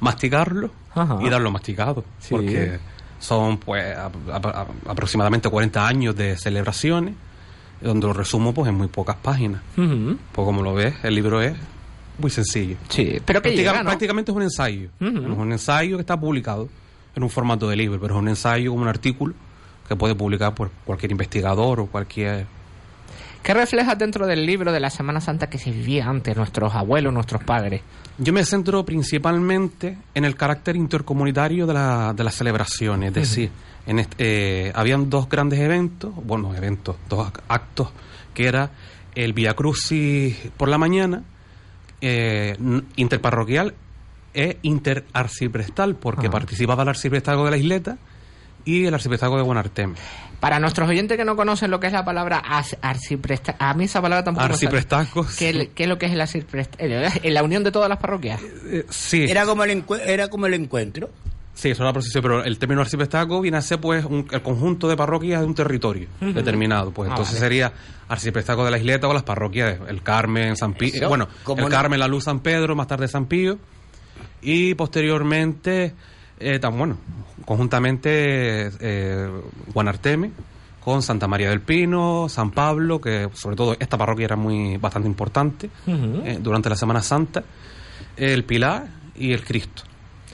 masticarlo Ajá. y darlo masticado. Sí. Porque son pues a- a- a- aproximadamente 40 años de celebraciones, donde lo resumo pues en muy pocas páginas. Pues como lo ves, el libro es muy sencillo. Sí, pero que llega, ¿no? prácticamente es un ensayo. Es un ensayo que está publicado en un formato de libro, pero es un ensayo como un artículo que puede publicar por cualquier investigador o cualquier... ¿Qué reflejas dentro del libro de la Semana Santa que se vivía antes, nuestros abuelos, nuestros padres? Yo me centro principalmente en el carácter intercomunitario de, la, de las celebraciones, es decir, en este, eh, habían dos grandes eventos, bueno, eventos, dos ac- actos, que era el Via Crucis por la mañana, eh, interparroquial e interarciprestal, porque participaba el arciprestazgo de la isleta y el arciprestazgo de Buenarteme. Para nuestros oyentes que no conocen lo que es la palabra as- arcipresta- a mí esa palabra tampoco. Arciprestazgo, ¿Qué, sí. qué es lo que es el arciprestazgo? ¿En la unión de todas las parroquias? sí. Era como el, era como el encuentro. Sí, eso es la procesión, pero el término arciprestazgo viene a ser pues un- el conjunto de parroquias de un territorio determinado. Pues Ah, entonces vale. sería arciprestazgo de la isleta o las parroquias, el Carmen, San Pío, Eso, bueno, ¿cómo el no? Carmen, la Luz, San Pedro, más tarde San Pío y posteriormente, eh, tan bueno, conjuntamente eh, Guanarteme con Santa María del Pino, San Pablo, que sobre todo esta parroquia era muy bastante importante eh, durante la Semana Santa, el Pilar y el Cristo.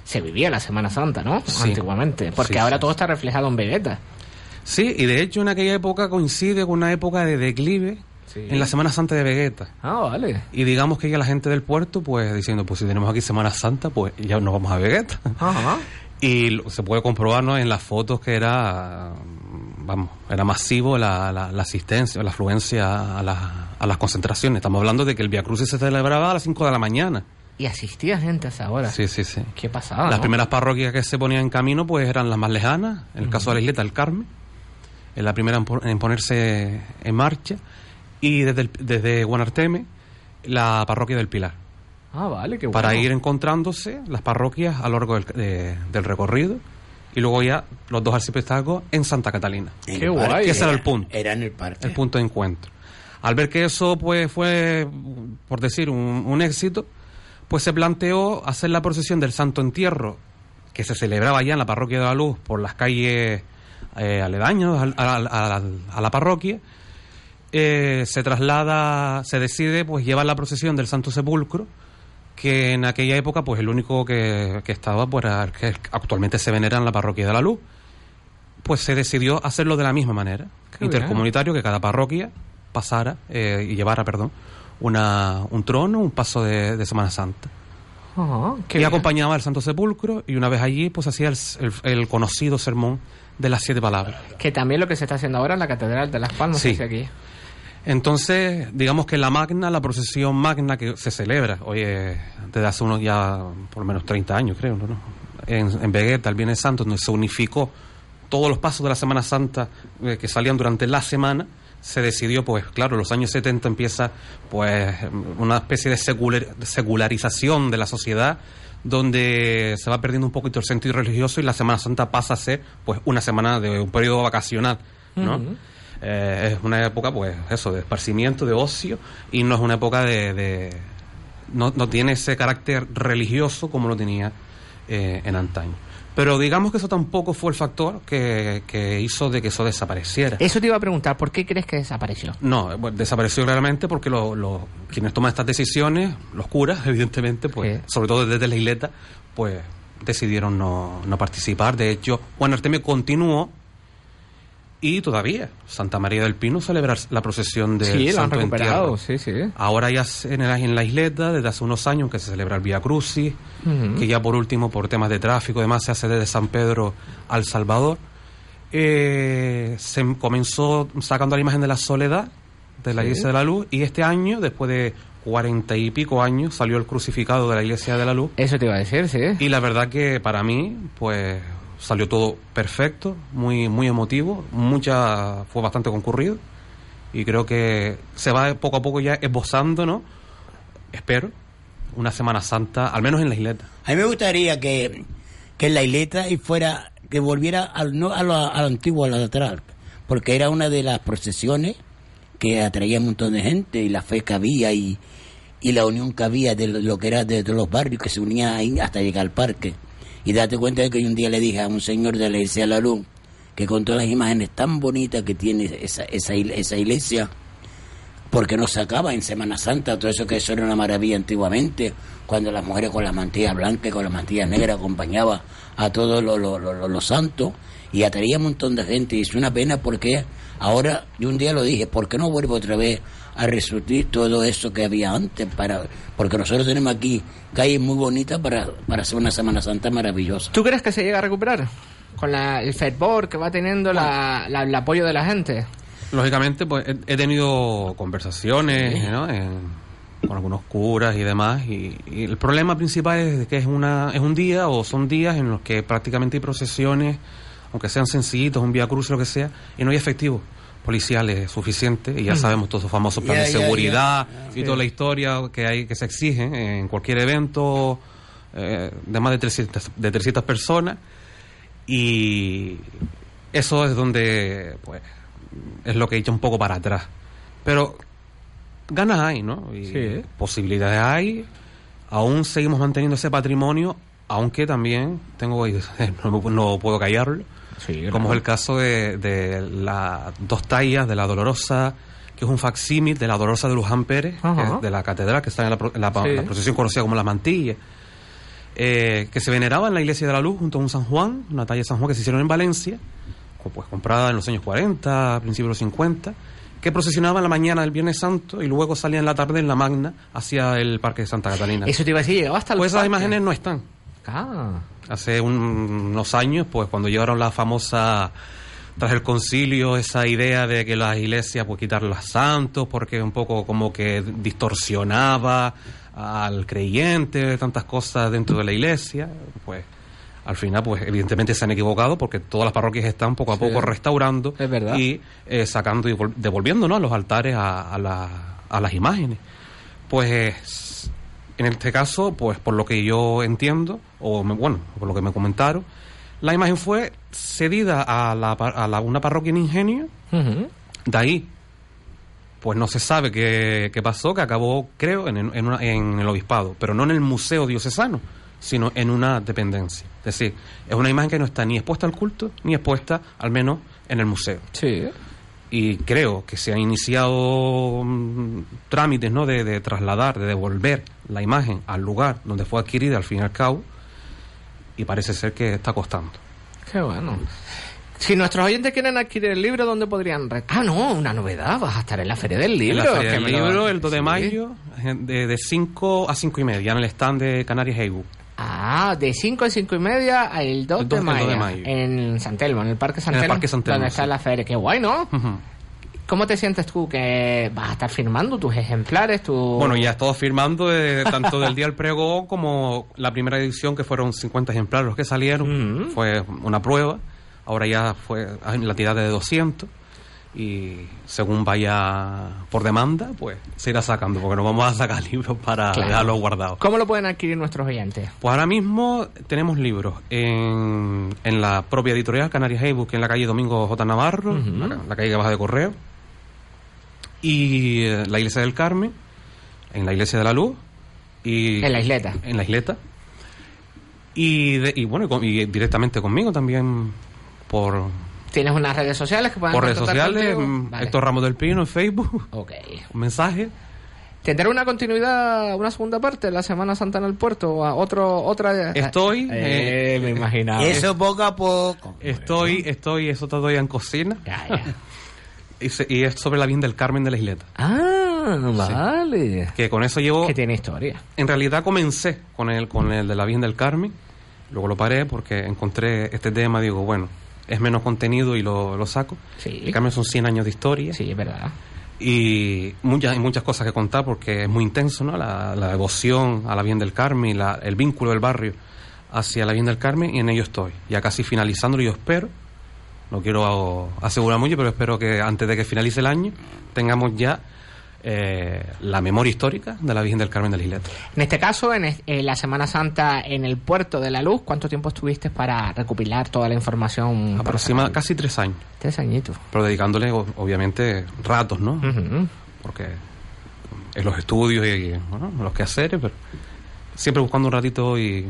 Se vivía la Semana Santa, ¿no? Sí. Antiguamente. Porque Sí, ahora sí, todo está reflejado en Vegeta. Sí, y de hecho en aquella época coincide con una época de declive en la Semana Santa de Vegeta. Ah, vale. Y digamos que ya la gente del puerto, pues diciendo, pues si tenemos aquí Semana Santa, pues ya nos vamos a Vegeta. Ajá. Y se puede comprobar ¿no? en las fotos que era, vamos, era masivo la, la, la asistencia, la afluencia a, la- a las concentraciones. Estamos hablando de que el Via Crucis se celebraba a las 5 de la mañana. Y asistía gente a esa hora. Sí, sí, sí. Qué pasada. las ¿no? primeras parroquias que se ponían en camino pues eran las más lejanas, en el caso de la isleta, el Carmen, en la primera en ponerse en marcha, y desde, el- desde Guanarteme, la parroquia del Pilar. Ah, vale, qué bueno. para ir encontrándose las parroquias a lo largo del, de- del recorrido y luego ya los dos arciprestazgos en Santa Catalina. En Qué guay. parque, Que ese era era- el punto. Era en el parque. El punto de encuentro. Al ver que eso pues fue, por decir, un, un éxito, pues se planteó hacer la procesión del Santo Entierro, que se celebraba ya en la parroquia de la Luz por las calles eh, aledañas al- a, a- a- a la parroquia. Eh, se traslada, se decide pues llevar la procesión del Santo Sepulcro, que en aquella época pues el único que, que estaba pues era el que actualmente se venera en la parroquia de la Luz. Pues se decidió hacerlo de la misma manera, Qué intercomunitario, que cada parroquia pasara eh, y llevara, perdón, una, un trono, un paso de, de Semana Santa. Y bien. acompañaba al Santo Sepulcro y una vez allí pues hacía el, el- el conocido sermón de las siete palabras. Que también lo que se está haciendo ahora en la Catedral de Las Palmas, Sí. que aquí. Entonces, digamos que la magna, la procesión magna que se celebra, oye, desde hace unos ya por lo menos 30 años, creo, ¿no? En, en Vegeta, el Viernes Santo, donde se unificó todos los pasos de la Semana Santa eh, que salían durante la semana, se decidió, pues claro, en los años 70 empieza pues una especie de secular- secularización de la sociedad donde se va perdiendo un poquito el sentido religioso y la Semana Santa pasa a ser pues una semana de un periodo vacacional, ¿no? Eh, es una época, pues, eso, de esparcimiento, de ocio, y no es una época de... de- no, no tiene ese carácter religioso como lo tenía eh, en antaño. Pero digamos que eso tampoco fue el factor que, que hizo de que eso desapareciera. Eso te iba a preguntar, ¿por qué crees que desapareció? No, bueno, desapareció claramente porque lo- lo- quienes toman estas decisiones, los curas, evidentemente, pues, sobre todo desde la isleta, pues decidieron no, no participar. De hecho, Juan Artemio continuó y todavía Santa María del Pino celebra la procesión del sí, han Santo recuperado, Entierro. sí, sí. Ahora ya en la, en la isleta, desde hace unos años que se celebra el Vía Crucis, que ya por último, por temas de tráfico y demás, se hace desde San Pedro al Salvador. Eh, se comenzó sacando la imagen de la soledad de la Sí. Iglesia de la Luz y este año, después de cuarenta y pico años, salió el crucificado de la Iglesia de la Luz. Eso te iba a decir, sí. Y la verdad que para mí, pues salió todo perfecto, muy muy emotivo, mucha fue bastante concurrido y creo que se va poco a poco ya esbozando, ¿no? Espero una Semana Santa, al menos en la isleta. A mí me gustaría que, que en la isleta y fuera, que volviera al, no, a, lo, a lo antiguo, a porque era una de las procesiones que atraía un montón de gente y la fe que había y, y la unión que había de lo, que era de, de los barrios que se unían ahí hasta llegar al parque. Y date cuenta de que un día le dije a un señor de la iglesia de la luz que con todas las imágenes tan bonitas que tiene esa, esa, esa iglesia, porque no sacaba en Semana Santa todo eso que eso era una maravilla antiguamente, cuando las mujeres con las mantillas blancas y con las mantillas negras acompañaban a todos los, los- los santos y atraía un montón de gente. Y es una pena porque ahora yo un día lo dije, ¿por qué no vuelvo otra vez a resurgir todo eso que había antes? para Porque nosotros tenemos aquí calles muy bonitas para, para hacer una Semana Santa maravillosa. ¿Tú crees que se llega a recuperar? Con la, el fervor que va teniendo la- la- el apoyo de la gente. Lógicamente, pues he, he tenido conversaciones ¿no? En- con algunos curas y demás, y, y el problema principal es que es, una, es un día o son días en los que prácticamente hay procesiones, aunque sean sencillitos, un vía cruz, lo que sea, y no hay efectivos policiales suficientes, y ya sabemos todos esos famosos planes de seguridad ya. y toda la historia que hay que se exige en cualquier evento eh, de más de 300, de 300 personas, y eso es donde pues es lo que he hecho un poco para atrás. Pero ganas hay no y Sí. posibilidades hay. Aún seguimos manteniendo ese patrimonio aunque también tengo no, no puedo callarlo como es el caso de, de las dos tallas de la Dolorosa, que es un facsímil de la Dolorosa de Luján Pérez, que Ajá. es de la catedral, que está en la, pro- en la- Sí. la procesión conocida como la Mantilla, eh, que se veneraba en la Iglesia de la Luz junto a un San Juan, una talla de San Juan que se hicieron en Valencia, pues comprada en los años 40, principios de los 50, que procesionaba en la mañana del Viernes Santo y luego salía en la tarde en la Magna hacia el Parque de Santa Catalina. Eso te iba a decir, llegaba hasta el Pues esas parque. imágenes no están. Ah. Hace un- unos años, pues cuando llegaron la famosa, tras el concilio, esa idea de que las iglesias, pues quitar los santos, porque un poco como que distorsionaba al creyente, tantas cosas dentro de la iglesia, pues al final, pues evidentemente se han equivocado porque todas las parroquias están poco a Sí. poco restaurando Es verdad. y eh, sacando y devol- devolviendo ¿no? a los altares a, a la- a las imágenes. Pues en este caso, pues por lo que yo entiendo, o me- bueno, por lo que me comentaron, la imagen fue cedida a, la, par- a la- una parroquia en Ingenio, Ujú. de ahí, pues no se sabe qué, qué pasó, que acabó, creo, en, en una- en el obispado, pero no en el museo diocesano, sino en una dependencia. Es decir, es una imagen que no está ni expuesta al culto, ni expuesta, al menos, en el museo. Sí. Y creo que se han iniciado mm, trámites ¿no? de, de trasladar, de devolver la imagen al lugar donde fue adquirida al fin y al cabo, y parece ser que está costando. Qué bueno. Si nuestros oyentes quieren adquirir el libro, ¿dónde podrían...? Ah, no, una novedad. Vas a estar en la Feria del Libro. En la Feria del libro, el 2 de Sí. mayo, de, de 5 a 5 y media, en el stand de Canarias Heibu. Ah, de 5 a 5 y media al 2, El de, mayo, 2 de mayo. En San Telmo, en el Parque San En el Telmo. Parque San Telmo, Donde está sí. la feria. Qué guay, ¿no? ¿Cómo te sientes tú que vas a estar firmando tus ejemplares? Tu... Bueno, ya he estado firmando eh, tanto del día del pregón como la primera edición, que fueron 50 ejemplares los que salieron. Fue una prueba. Ahora ya fue en la tirada de 200. Y según vaya por demanda, pues se irá sacando, porque no vamos a sacar libros para Claro. dejarlos guardados. ¿Cómo lo pueden adquirir nuestros oyentes? Pues ahora mismo tenemos libros en, en la propia editorial Canarias Ebook, en la calle Domingo J. Navarro, la, la calle que baja de correo, y eh, la iglesia del Carmen, en la iglesia de la Luz, y En la isleta. En la isleta. Y, de- y bueno, y con- y directamente conmigo también por, ¿Tienes unas redes sociales que puedan por redes sociales, mm, Vale. Héctor Ramos del Pino en Facebook. Ok. Un mensaje. ¿Tendrá una continuidad, una segunda parte, la Semana Santa en el puerto? ¿O a otro, otra... Estoy. Eh, me imaginaba. Eso poco a poco. Estoy, estoy, eso todavía en cocina. Y, se- y es sobre la Virgen del Carmen de la Isleta. Ah, vale. Que con eso llevo. Que tiene historia. En realidad comencé con el, con el de la Virgen del Carmen. Luego lo paré porque encontré este tema. Digo, bueno, es menos contenido y lo, lo saco. El Carmen son 100 años de historia. Sí, es verdad. Y muchas, hay muchas cosas que contar porque es muy intenso, ¿no? La, la devoción a la Virgen del Carmen la- el vínculo del barrio hacia la Virgen del Carmen y en ello estoy. Ya casi finalizándolo, yo espero. No quiero asegurar mucho, pero espero que antes de que finalice el año tengamos ya eh, la memoria histórica de la Virgen del Carmen de la Isleta. En este caso, en, es- en la Semana Santa en el Puerto de la Luz, ¿cuánto tiempo estuviste para recopilar toda la información? Aproxima casi tres años. Tres añitos. Pero dedicándole, obviamente, ratos, ¿no? Porque en los estudios y bueno, los quehaceres, pero siempre buscando un ratito y,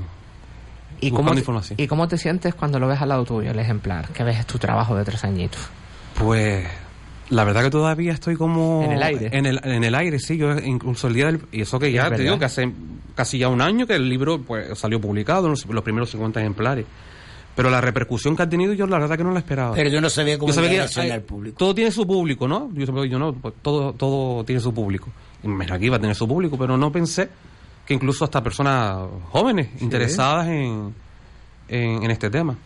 ¿Y cómo, te, información. ¿Y cómo te sientes cuando lo ves al lado tuyo, el ejemplar? Que ves tu trabajo de tres añitos. Pues la verdad que todavía estoy como... En el aire. En el, en el aire, sí. Yo incluso el día del... Y eso que Es ya te verdad. digo que hace casi ya un año que el libro pues salió publicado, los, los primeros 50 ejemplares. Pero la repercusión que ha tenido yo la verdad que no la esperaba. Pero yo no sabía cómo Yo sabía iba a que, reaccionar ay, el público. Todo tiene su público, ¿no? Yo, yo no, pues, todo, todo tiene su público. Imagino que iba a tener su público, pero no pensé que incluso hasta personas jóvenes interesadas en, en, en este tema.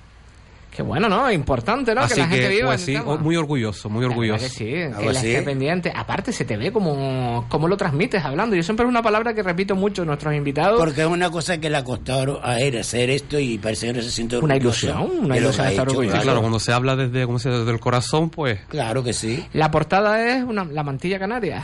Qué bueno, ¿no? Importante, ¿no? Así que la gente viva pues sí, tema. oh, muy orgulloso, muy orgulloso. que sí, que la esté pendiente. Aparte, se te ve como, como lo transmites hablando. Yo siempre es una palabra que repito mucho a nuestros invitados. Porque es una cosa que le ha costado a él hacer esto y parece que no se siente Una ilusión, una ilusión que estar orgulloso. Sí, claro, cuando se habla desde, como se, desde el corazón, pues Claro que sí. La portada es una, la mantilla canaria.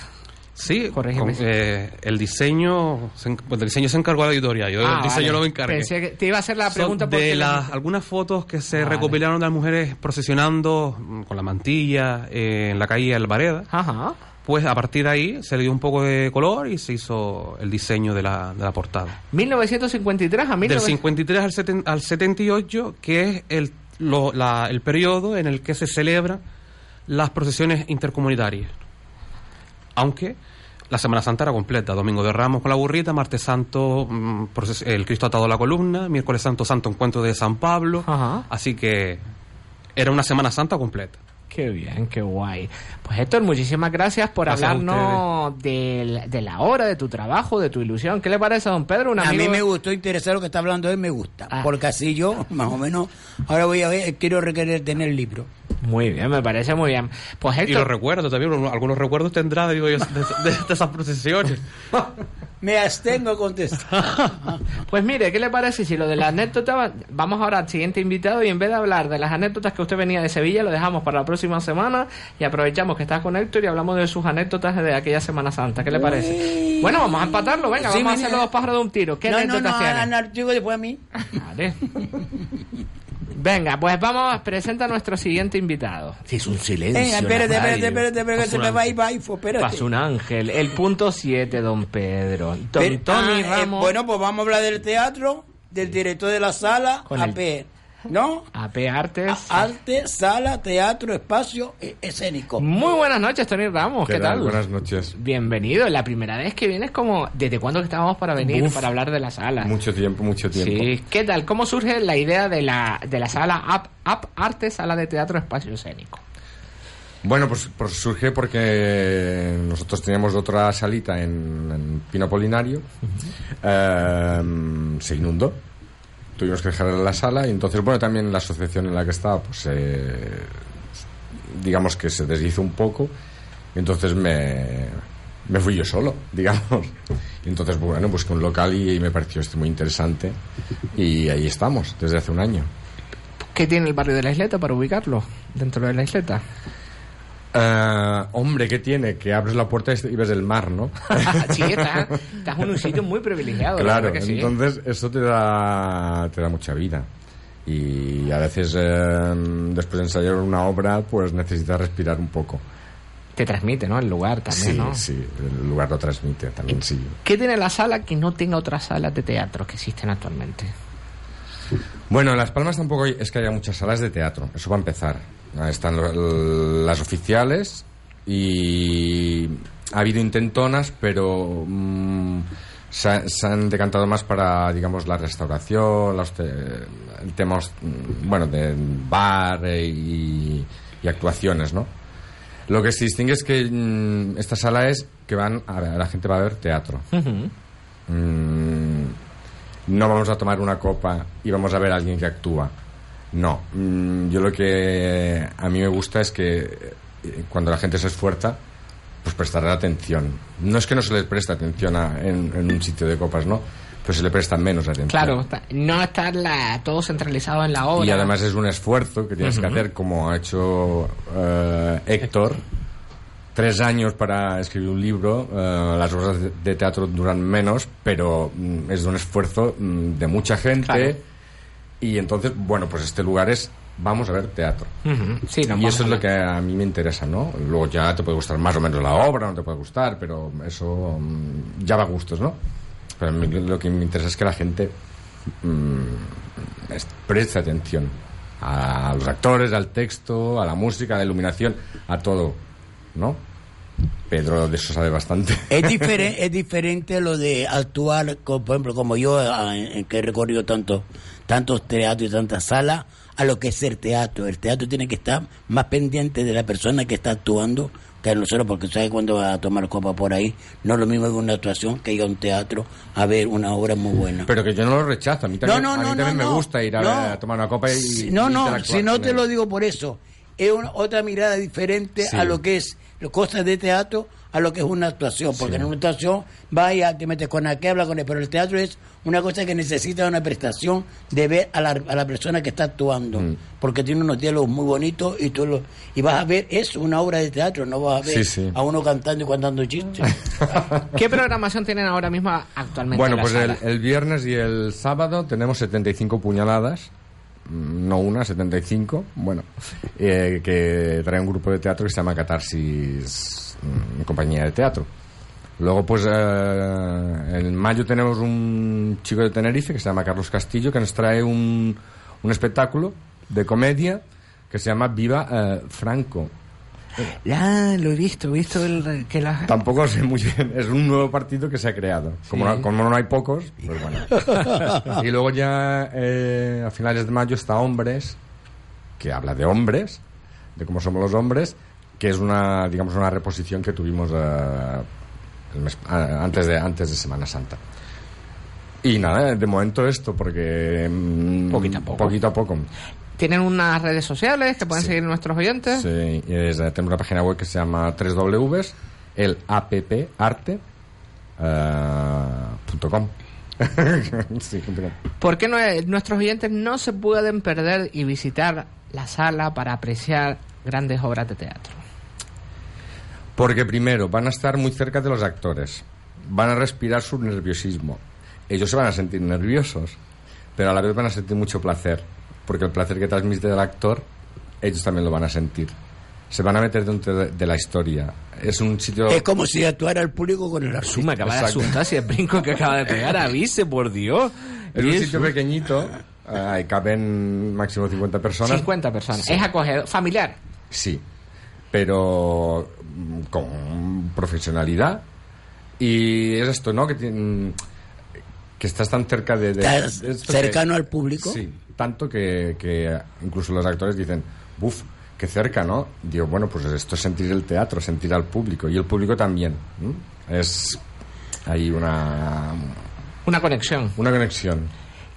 Sí, Corrígeme. con- eh, el diseño, se pues, del diseño se encargó la editorial, yo Ah, del diseño vale. no me encargué. Pensé que te iba a hacer la pregunta de porque las algunas fotos que se vale. recopilaron de las mujeres procesionando mm, con la mantilla eh, en la calle Alvareda. Ajá. Pues a partir de ahí se le dio un poco de color y se hizo el diseño de la, de la portada. 1953 a Del 19... 53 al, seten- al 78, que es el, lo- la- el periodo en el que se celebran las procesiones intercomunitarias. Aunque la Semana Santa era completa, Domingo de Ramos con la burrita, Martes Santo mm, el Cristo atado a la columna, Miércoles Santo Santo Encuentro de San Pablo, así que era una Semana Santa completa. Qué bien, qué guay. Pues Héctor, muchísimas gracias por Gracias a hablarnos del- de la hora, de tu trabajo, de tu ilusión. ¿Qué le parece a don Pedro? Un A amigo mí me gustó interesar lo que está hablando él, me gusta. Ah. Porque así yo, más o menos, ahora voy a ver, quiero requerir tener el libro. Muy bien, me parece muy bien. Pues Y los Héctor, recuerdos también, algunos recuerdos tendrá digo de, de- de esas procesiones. Me abstengo a contestar. pues mire, ¿qué le parece si lo de la anécdota, vamos ahora al siguiente invitado y en vez de hablar de las anécdotas que usted venía de Sevilla, lo dejamos para la próxima semana y aprovechamos que está con Héctor y hablamos de sus anécdotas de aquella Semana Santa. ¿Qué le parece? Bueno, vamos a empatarlo, venga, Sí, vamos a hacer los dos pájaros de un tiro. ¿Qué no, no, anécdotas no, tiene? Después a mí. Vale. Venga, pues vamos, presenta a nuestro siguiente invitado. Si es un silencio. Venga, espérate, espérate, espérate, espérate, se un me va a ángel. ir baifo, espérate. Pasa un ángel. El punto 7, don Pedro. Don Pero- Tony ah, eh, Ramos. bueno, pues vamos a hablar del teatro, del director de la sala, Con el- AP, ¿no? AP Artes. Arte, sala, teatro, espacio eh, escénico. Muy buenas noches, Tony Ramos. ¿Qué, ¿Qué tal? Buenas noches. Bienvenido. La primera vez que vienes como... ¿Desde cuándo que estábamos para venir Uf. para hablar de la sala? Mucho tiempo, mucho tiempo. Sí. ¿Qué tal? ¿Cómo surge la idea de la, de la sala Up, Up Arte, Sala de Teatro Espacio Escénico? Bueno, pues, pues surge porque nosotros teníamos otra salita en, en Pino Polinario, Em, se inundó, tuvimos que dejar la sala y entonces, bueno, también la asociación en la que estaba, pues eh, digamos que se deshizo un poco y entonces me, me fui yo solo, digamos. Y entonces, bueno, busqué un local y, me pareció este muy interesante y ahí estamos, desde hace un año. ¿Qué tiene el barrio de la isleta para ubicarlo dentro de la isleta? Eh, hombre, ¿qué tiene? Que abres la puerta y ves el mar, ¿no? sí, estás, estás en un sitio muy privilegiado. la claro, que sí. entonces eso te da, te da mucha vida. Y a veces, eh, después de ensayar una obra, pues necesitas respirar un poco. Te transmite, ¿no? El lugar también, sí, ¿no? sí, el lugar lo transmite también, sí. ¿Qué tiene la sala que no tenga otras salas de teatro que existen actualmente? Bueno, en Las Palmas tampoco hay- es que haya muchas salas de teatro, eso va a empezar. Están las oficiales y ha habido intentonas, pero mm, se, ha- se han decantado más para, digamos, la restauración, el tema, hos- mm, bueno, de bar eh, y, y actuaciones, ¿no? Lo que se distingue es que mm, esta sala es que van a la gente va a ver teatro. Mm, no vamos a tomar una copa y vamos a ver a alguien que actúa. No, Mm, yo lo que a mí me gusta es que eh, cuando la gente se esfuerza, pues prestarle atención. No es que no se le preste atención a- en, en un sitio de copas, ¿no? Pues se le presta menos atención. Claro, está- no estar la- todo centralizado en la obra. Y además es un esfuerzo que tienes que hacer, como ha hecho eh, Héctor. Tres años para escribir un libro. eh, las obras de, de teatro duran menos, pero mm, es un esfuerzo mm, de mucha gente. Claro. Y entonces, bueno, pues este lugar es. Vamos a ver teatro. Sí, y eso es lo que a mí me interesa, ¿no? Luego ya te puede gustar más o menos la obra, no te puede gustar, pero eso mm, ya va a gustos, ¿no? Pero a mí lo que me interesa es que la gente es- preste atención a los actores, al texto, a la música, a la iluminación, a todo, ¿no? Pedro de eso sabe bastante. Es, diferente, es diferente lo de actuar, por ejemplo, como yo, ah, que he recorrido tanto, tantos teatros y tantas salas, a lo que es el teatro. El teatro tiene que estar más pendiente de la persona que está actuando que a nosotros, porque sabes cuando vas a tomar copa por ahí, no es lo mismo que una actuación que ir a un teatro a ver una obra muy buena. Pero que yo no lo rechazo, a mí también, No, no, a mí no, también no, me gusta ir a, tomar una copa y... No, y no, si no te lo digo por eso. Es una, otra mirada diferente Sí. a lo que es cosas de teatro a lo que es una actuación. Porque Sí. en una actuación vaya, te metes con aquel, habla con él. Pero el teatro es una cosa que necesita una prestación de ver a la, a la persona que está actuando. Mm. Porque tiene unos diálogos muy bonitos y tú lo, y vas a ver, es una obra de teatro, no vas a ver Sí, sí. a uno cantando y contando chistes. ¿Qué programación tienen ahora mismo actualmente? Bueno, en la pues el, sala? el viernes y el sábado tenemos 75 puñaladas, no una, 75, bueno, eh, que trae un grupo de teatro que se llama Catarsis mm, Compañía de Teatro. Luego, pues, eh, en mayo tenemos un chico de Tenerife que se llama Carlos Castillo que nos trae un, un espectáculo de comedia que se llama Viva eh, Franco. Ya, lo he visto, he visto el, que la... Tampoco sé muy bien, es un nuevo partido que se ha creado. Como, Sí. no, como no hay pocos, pues bueno. y luego ya eh, a finales de mayo está Hombres, que habla de hombres, de cómo somos los hombres, que es una, digamos, una reposición que tuvimos eh, el mes- a- antes, de, antes de Semana Santa. Y nada, de momento esto, porque... mm, Poquito a poco. Poquito a poco. Tienen unas redes sociales que pueden seguir nuestros oyentes. Sí, es, tenemos una página web que se llama 3W, el apparte, eh, sí. ¿Por qué no- nuestros oyentes no se pueden perder y visitar la sala para apreciar grandes obras de teatro? Porque primero, van a estar muy cerca de los actores, van a respirar su nerviosismo. Ellos se van a sentir nerviosos, pero a la vez van a sentir mucho placer, porque el placer que transmite el actor, ellos también lo van a sentir. Se van a meter dentro de, de la historia. Es un sitio... Es como si actuara el público con el artista. Me acabas de Exacto. asustar si el brinco que acaba de pegar avise, por Dios. Es un sitio pequeñito, eh, ahí caben máximo 50 personas. 50 personas. Sí. Es acogedor, familiar. Sí, pero mm, con profesionalidad. Y es esto, ¿no? Que, tien- que estás tan cerca de... de- cercano que- al público. Sí, tanto que, que incluso los actores dicen, buf, qué cerca, ¿no? Digo, bueno, pues esto es sentir el teatro, sentir al público. Y el público también. ¿no? Es ahí una, Una conexión. una conexión.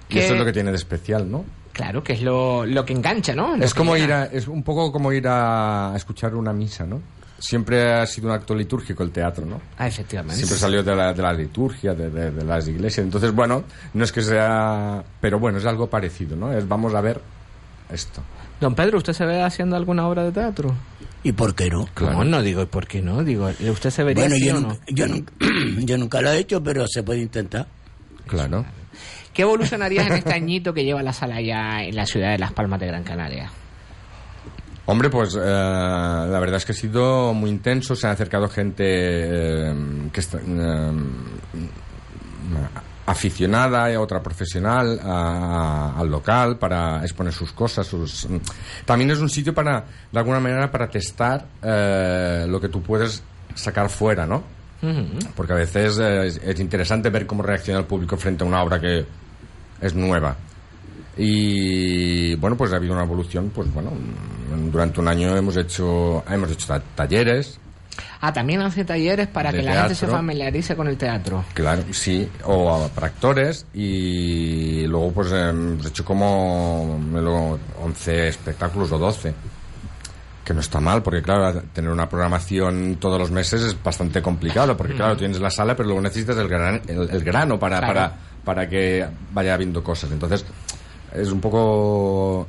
Y Que- eso es lo que tiene de especial, ¿no? Claro, que es lo, lo que engancha, ¿no? Lo Es como ir a, es un poco como ir a escuchar una misa, ¿no? Siempre ha sido un acto litúrgico el teatro, ¿no? Ah, efectivamente. Siempre salió de la, de la liturgia, de, de- de las iglesias. Entonces, bueno, no es que sea... Pero bueno, es algo parecido, ¿no? Es vamos a ver esto. Don Pedro, ¿usted se ve haciendo alguna obra de teatro? ¿Y por qué no? No, no digo, ¿y por qué no? Digo, ¿usted se vería Bueno, así yo, o nunca, no? yo, nunca, yo nunca lo he hecho, pero se puede intentar. Claro. ¿Qué evolucionarías en este añito que lleva la sala ya en la ciudad de Las Palmas de Gran Canaria? Hombre, pues eh, la verdad es que ha sido muy intenso. Se han acercado gente eh, que está, eh, aficionada y otra profesional a- al local para exponer sus cosas. Sus... También es un sitio para, de alguna manera, para testar eh, lo que tú puedes sacar fuera, ¿no? Porque a veces eh, es, es interesante ver cómo reacciona el público frente a una obra que es nueva. Y bueno, pues ha habido una evolución, pues bueno, mm, durante un año hemos hecho hemos hecho ta- talleres, Ah, también hace talleres para que la gente se familiarice con el teatro. claro, sí, o a- para actores y luego pues hemos hecho como me lo- 11 espectáculos o 12. Que no está mal, porque claro, tener una programación todos los meses es bastante complicado, porque claro, tienes la sala, pero luego necesitas el, gran- el, el grano para, Claro. para, para que vaya habiendo cosas. Entonces, es un poco...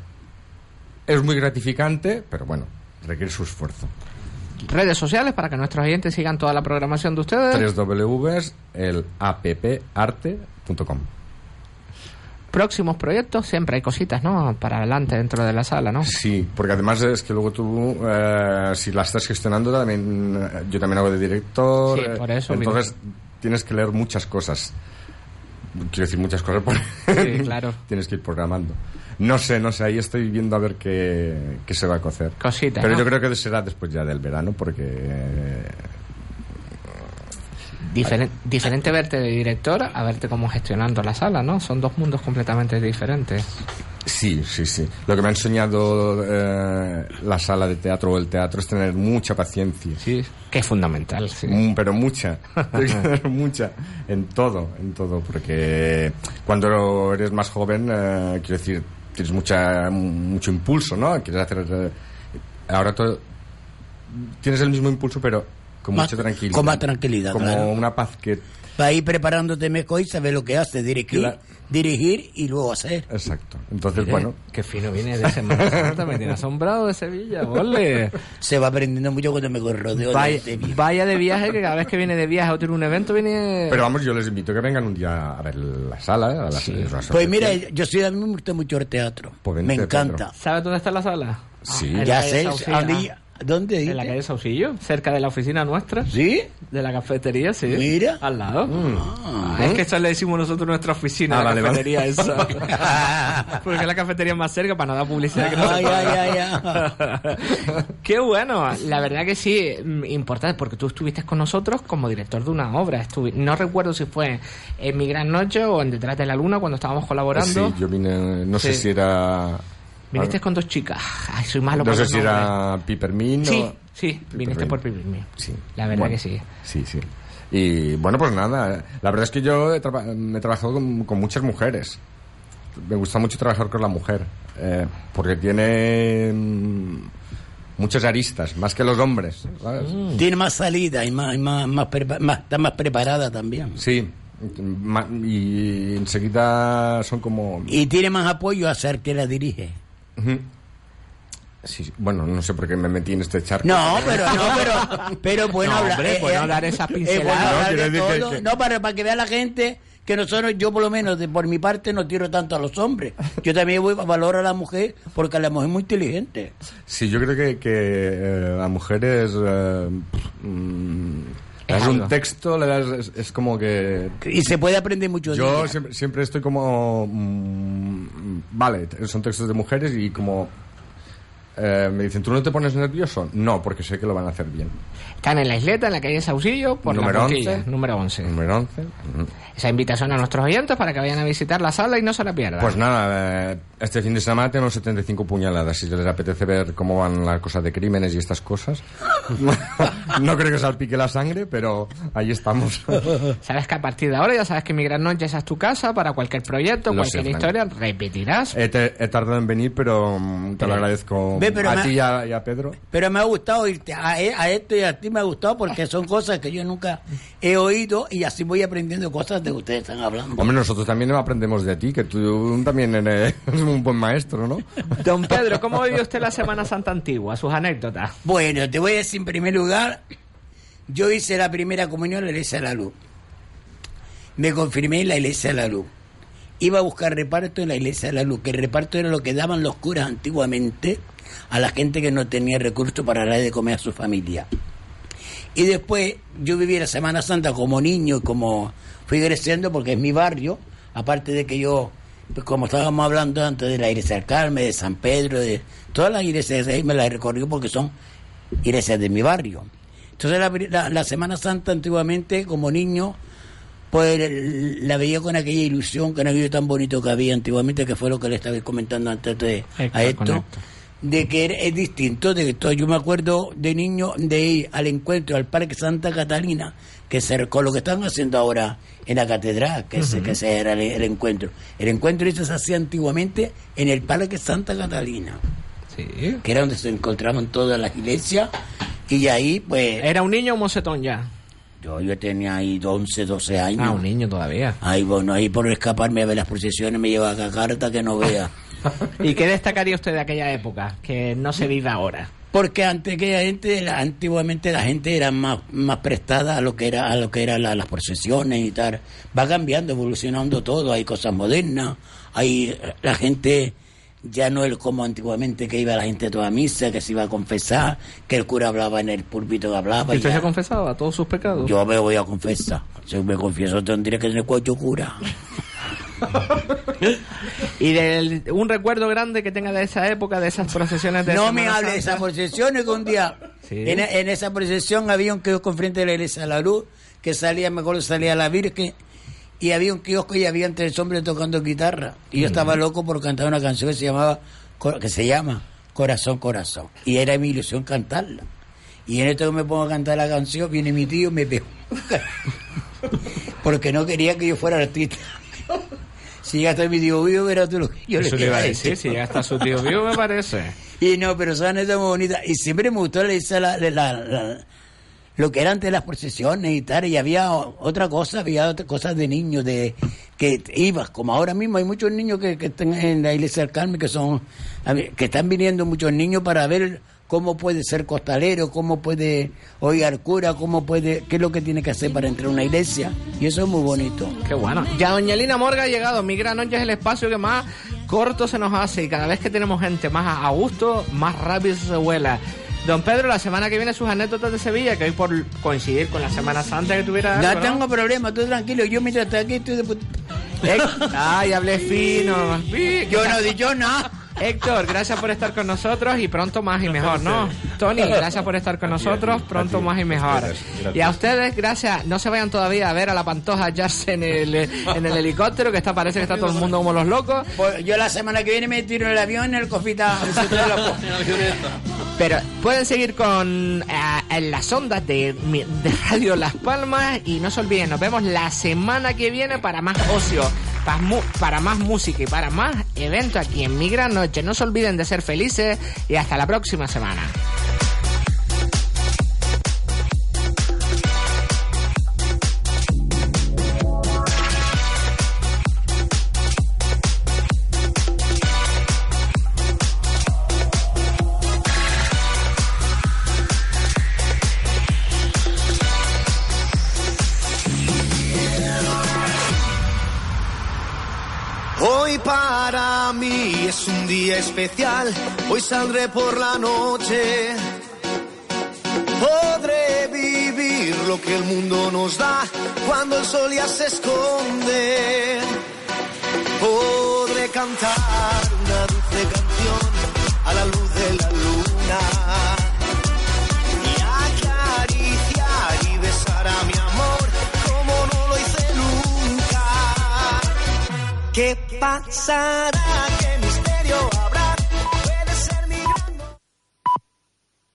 Es muy gratificante, pero bueno, requiere su esfuerzo. Redes sociales para que nuestros oyentes sigan toda la programación de ustedes. Tres Ws, el apparte.com. Próximos proyectos, siempre hay cositas, ¿no? Para adelante dentro de la sala, ¿no? Sí, porque además es que luego tú, eh, si la estás gestionando, también eh, yo también hago de director. Sí, eh, por eso, Entonces tienes que leer muchas cosas. Quiero decir muchas cosas. Por... Sí, claro. tienes que ir programando. No sé, no sé, ahí estoy viendo a ver qué, qué se va a cocer. Cositas, Pero ¿no? yo creo que será después ya del verano, porque eh, Diferen- diferente verte de director a verte como gestionando la sala, ¿no? Son dos mundos completamente diferentes. Sí, sí, sí. Lo que me ha enseñado eh, la sala de teatro o el teatro es tener mucha paciencia. Sí, que es fundamental, sí. Mm, pero mucha, Tienes que tener mucha, en todo, en todo, porque cuando eres más joven, eh, quiero decir, tienes mucha, mucho impulso, ¿no? Quieres hacer... eh, ahora todo, tienes el mismo impulso, pero con Más- mucha tranquilidad. con más tranquilidad, Como claro. una paz que... Para ir preparándote mejor y saber lo que hace, dirigir, Claro. Dirigir y luego hacer. Exacto. Entonces, Mire, bueno... Qué fino viene de Semana Santa, me tiene asombrado de Sevilla, ole. Se va aprendiendo mucho cuando me rodeo Vaya, de Sevilla. vaya de viaje, que cada vez que viene de viaje o tiene un evento viene... Pero vamos, yo les invito a que vengan un día a ver la sala, a la una Pues mira, yo soy a mí me gusta mucho el teatro. Pues me encanta. ¿Sabes dónde está la sala? Sí. la Ya sé. ¿a Ah, ¿dónde En la calle Saucillo, cerca de la oficina nuestra. ¿Sí? De la cafetería, sí. Mira. Al lado. Ah, es que esto le decimos nosotros nuestra oficina, Ah, la vale, vale. cafetería esa. Porque es la cafetería más cerca para no dar publicidad. Que no Ay, ay, ay, Qué bueno, la verdad que sí, mm, importante, porque tú estuviste con nosotros como director de una obra. Estuvi- no recuerdo si fue en Mi Gran Noche o en Detrás de la Luna cuando estábamos colaborando. Sí, yo vine, no sé si era... Viniste con dos chicas. Ay, soy malo No sé si era Pipermin Sí, o... sí, viniste por Pipermin. Sí. La verdad Bueno, que sí. Sí, sí. Y bueno, pues nada, la verdad es que yo he, traba- he trabajado con, con muchas mujeres. Me gusta mucho trabajar con la mujer, eh, porque tiene mm, muchas aristas, más que los hombres. ¿sabes? Tiene más salida y más, y más, más, está más preparada también. Sí, y enseguida son como... Y tiene más apoyo a ser que la dirige. Sí. bueno, no sé por qué me metí en este charco. No, pero no, pero, pero bueno No, hablar. hombre, bueno dar esas pinceladas. bueno No, todo. que- No, para, para que vea la gente que nosotros, yo por lo menos, de, por mi parte, no tiro tanto a los hombres. Yo también voy a valorar a la mujer porque la mujer es muy inteligente. Sí, yo creo que, que eh, la mujer es... eh, mm, das un algo. texto, le das, es, es como que... Y se puede aprender mucho Yo siempre, siempre estoy como... mm, vale, son textos de mujeres y como... eh, me dicen, ¿tú no te pones nervioso? No, porque sé que lo van a hacer bien. Están en la isleta, en la calle Sausillo, por Número la boquilla, 11. número 11. Número 11. ujú. Esa invitación a nuestros oyentes para que vayan a visitar la sala y no se la pierdan. Pues nada, eh, este fin de semana tenemos 75 puñaladas. Si les apetece ver cómo van las cosas de crímenes y estas cosas. no creo que salpique la sangre, pero ahí estamos. Sabes que a partir de ahora ya sabes que mi gran noche esa es tu casa para cualquier proyecto, Lo cualquier sé, historia, repetirás. He, te- he tardado en venir, pero mm, te lo agradezco Ve, pero a me- ti y a, y a Pedro. Pero me ha gustado irte a, e- a esto y a ti me ha gustado porque son cosas que yo nunca he oído y así voy aprendiendo cosas de que ustedes están hablando. Hombre, nosotros también aprendemos de ti, que tú también eres un buen maestro, ¿no? Don Pedro, ¿cómo vivió usted la Semana Santa antigua? Sus anécdotas. Bueno, te voy a decir en primer lugar, yo hice la primera comunión en la Iglesia de la Luz. Me confirmé en la Iglesia de la Luz. Iba a buscar reparto en la Iglesia de la Luz, que el reparto era lo que daban los curas antiguamente a la gente que no tenía recursos para darle de comer a su familia. Y después yo viví la Semana Santa como niño y como fui creciendo porque es mi barrio, aparte de que yo, pues, como estábamos hablando antes de la iglesia del Carmen, de San Pedro, de todas las iglesias ahí me las he recorrido porque son iglesias de mi barrio. Entonces la, la- la Semana Santa antiguamente como niño pues la veía con aquella ilusión, con aquello tan bonito que había antiguamente, que fue lo que le estaba comentando antes de, a esto. De que era- es distinto, de que todo, yo me acuerdo de niño de ir al encuentro al Parque Santa Catalina, que se, con lo que están haciendo ahora en la catedral, que, ese, Ujú. que ese era el, el encuentro. El encuentro se hacía antiguamente en el Parque Santa Catalina, que era donde se encontraban todas las iglesias, y ahí pues... ¿Era un niño o un mocetón ya? Yo, yo tenía ahí 11, 12 años. Ah, un niño todavía. Ahí, bueno, ahí por escaparme a ver las procesiones me lleva a carta que no vea. ¿Y qué destacaría usted de aquella época que no se vive ahora? Porque antes que la gente, la- antiguamente la gente era más, más prestada a lo que era, a lo que eran la- las procesiones y tal. Va cambiando, evolucionando todo, hay cosas modernas, hay la gente ya no es como antiguamente que iba la gente a toda misa, que se iba a confesar, que el cura hablaba en el púlpito que hablaba. ¿Y usted ya. se confesaba todos sus pecados? Yo me voy a confesar. Si me confieso tendría que tener cuatro cura. ¿Y de un recuerdo grande que tenga de esa época, de esas procesiones de No me hable de esas procesiones que un día Sí. en, en esa procesión había un kiosco enfrente de la iglesia de la luz que salía, me acuerdo salía la Virgen y había un kiosco y había tres hombres tocando guitarra. Y yo estaba loco por cantar una canción que se llamaba que se llama Corazón Corazón. Y era mi ilusión cantarla. Y en esto que me pongo a cantar la canción viene mi tío y me pegó. Porque no quería que yo fuera artista si ya está mi tío vivo verás tú lo que yo Eso le iba a a decir, si ya está su tío vivo, me parece. y no, pero son anécdotas muy bonitas. Y siempre me gustó la, la- la- la- lo que era antes las procesiones y tal. Y había otra cosa, había otras cosas de niños, de que ibas, como ahora mismo hay muchos niños que, que están en la iglesia del Carmen, que son, a que están viniendo muchos niños para ver cómo puede ser costalero, cómo puede oír cura, cómo puede, qué es lo que tiene que hacer para entrar a una iglesia. Y eso es muy bonito. Qué bueno. Ya Doña Lina Morga ha llegado. Mi gran noche es el espacio que más corto se nos hace y cada vez que tenemos gente más a gusto, más rápido se vuela. Don Pedro, la semana que viene sus anécdotas de Sevilla, que hoy por coincidir con la Semana Santa que tuviera... No algo, tengo problema, tú tranquilo. Yo mientras estoy aquí estoy de put- Ay, hablé fino. Yo no he dicho nada. Héctor, gracias por estar con nosotros y pronto más y mejor, ¿no? Tony, gracias por estar con nosotros, pronto más y mejor. Y a ustedes, gracias. No se vayan todavía a ver a la pantoja hallarse en el, en el helicóptero, que está parece que está todo el mundo como los locos. Pues yo la semana que viene me tiro en el avión en el cofita. Pero pueden seguir con eh, en las ondas de, de Radio Las Palmas y no se olviden, nos vemos la semana que viene para más ocio, para, más música y para más eventos aquí en Mi Gran Noche. No se olviden de ser felices y hasta la próxima semana. Un día especial, hoy saldré por la noche. Podré vivir lo que el mundo nos da cuando el sol ya se esconde. Podré cantar una dulce canción a la luz de la luna. Y acariciar y besar a mi amor como no lo hice nunca. ¿Qué pasará?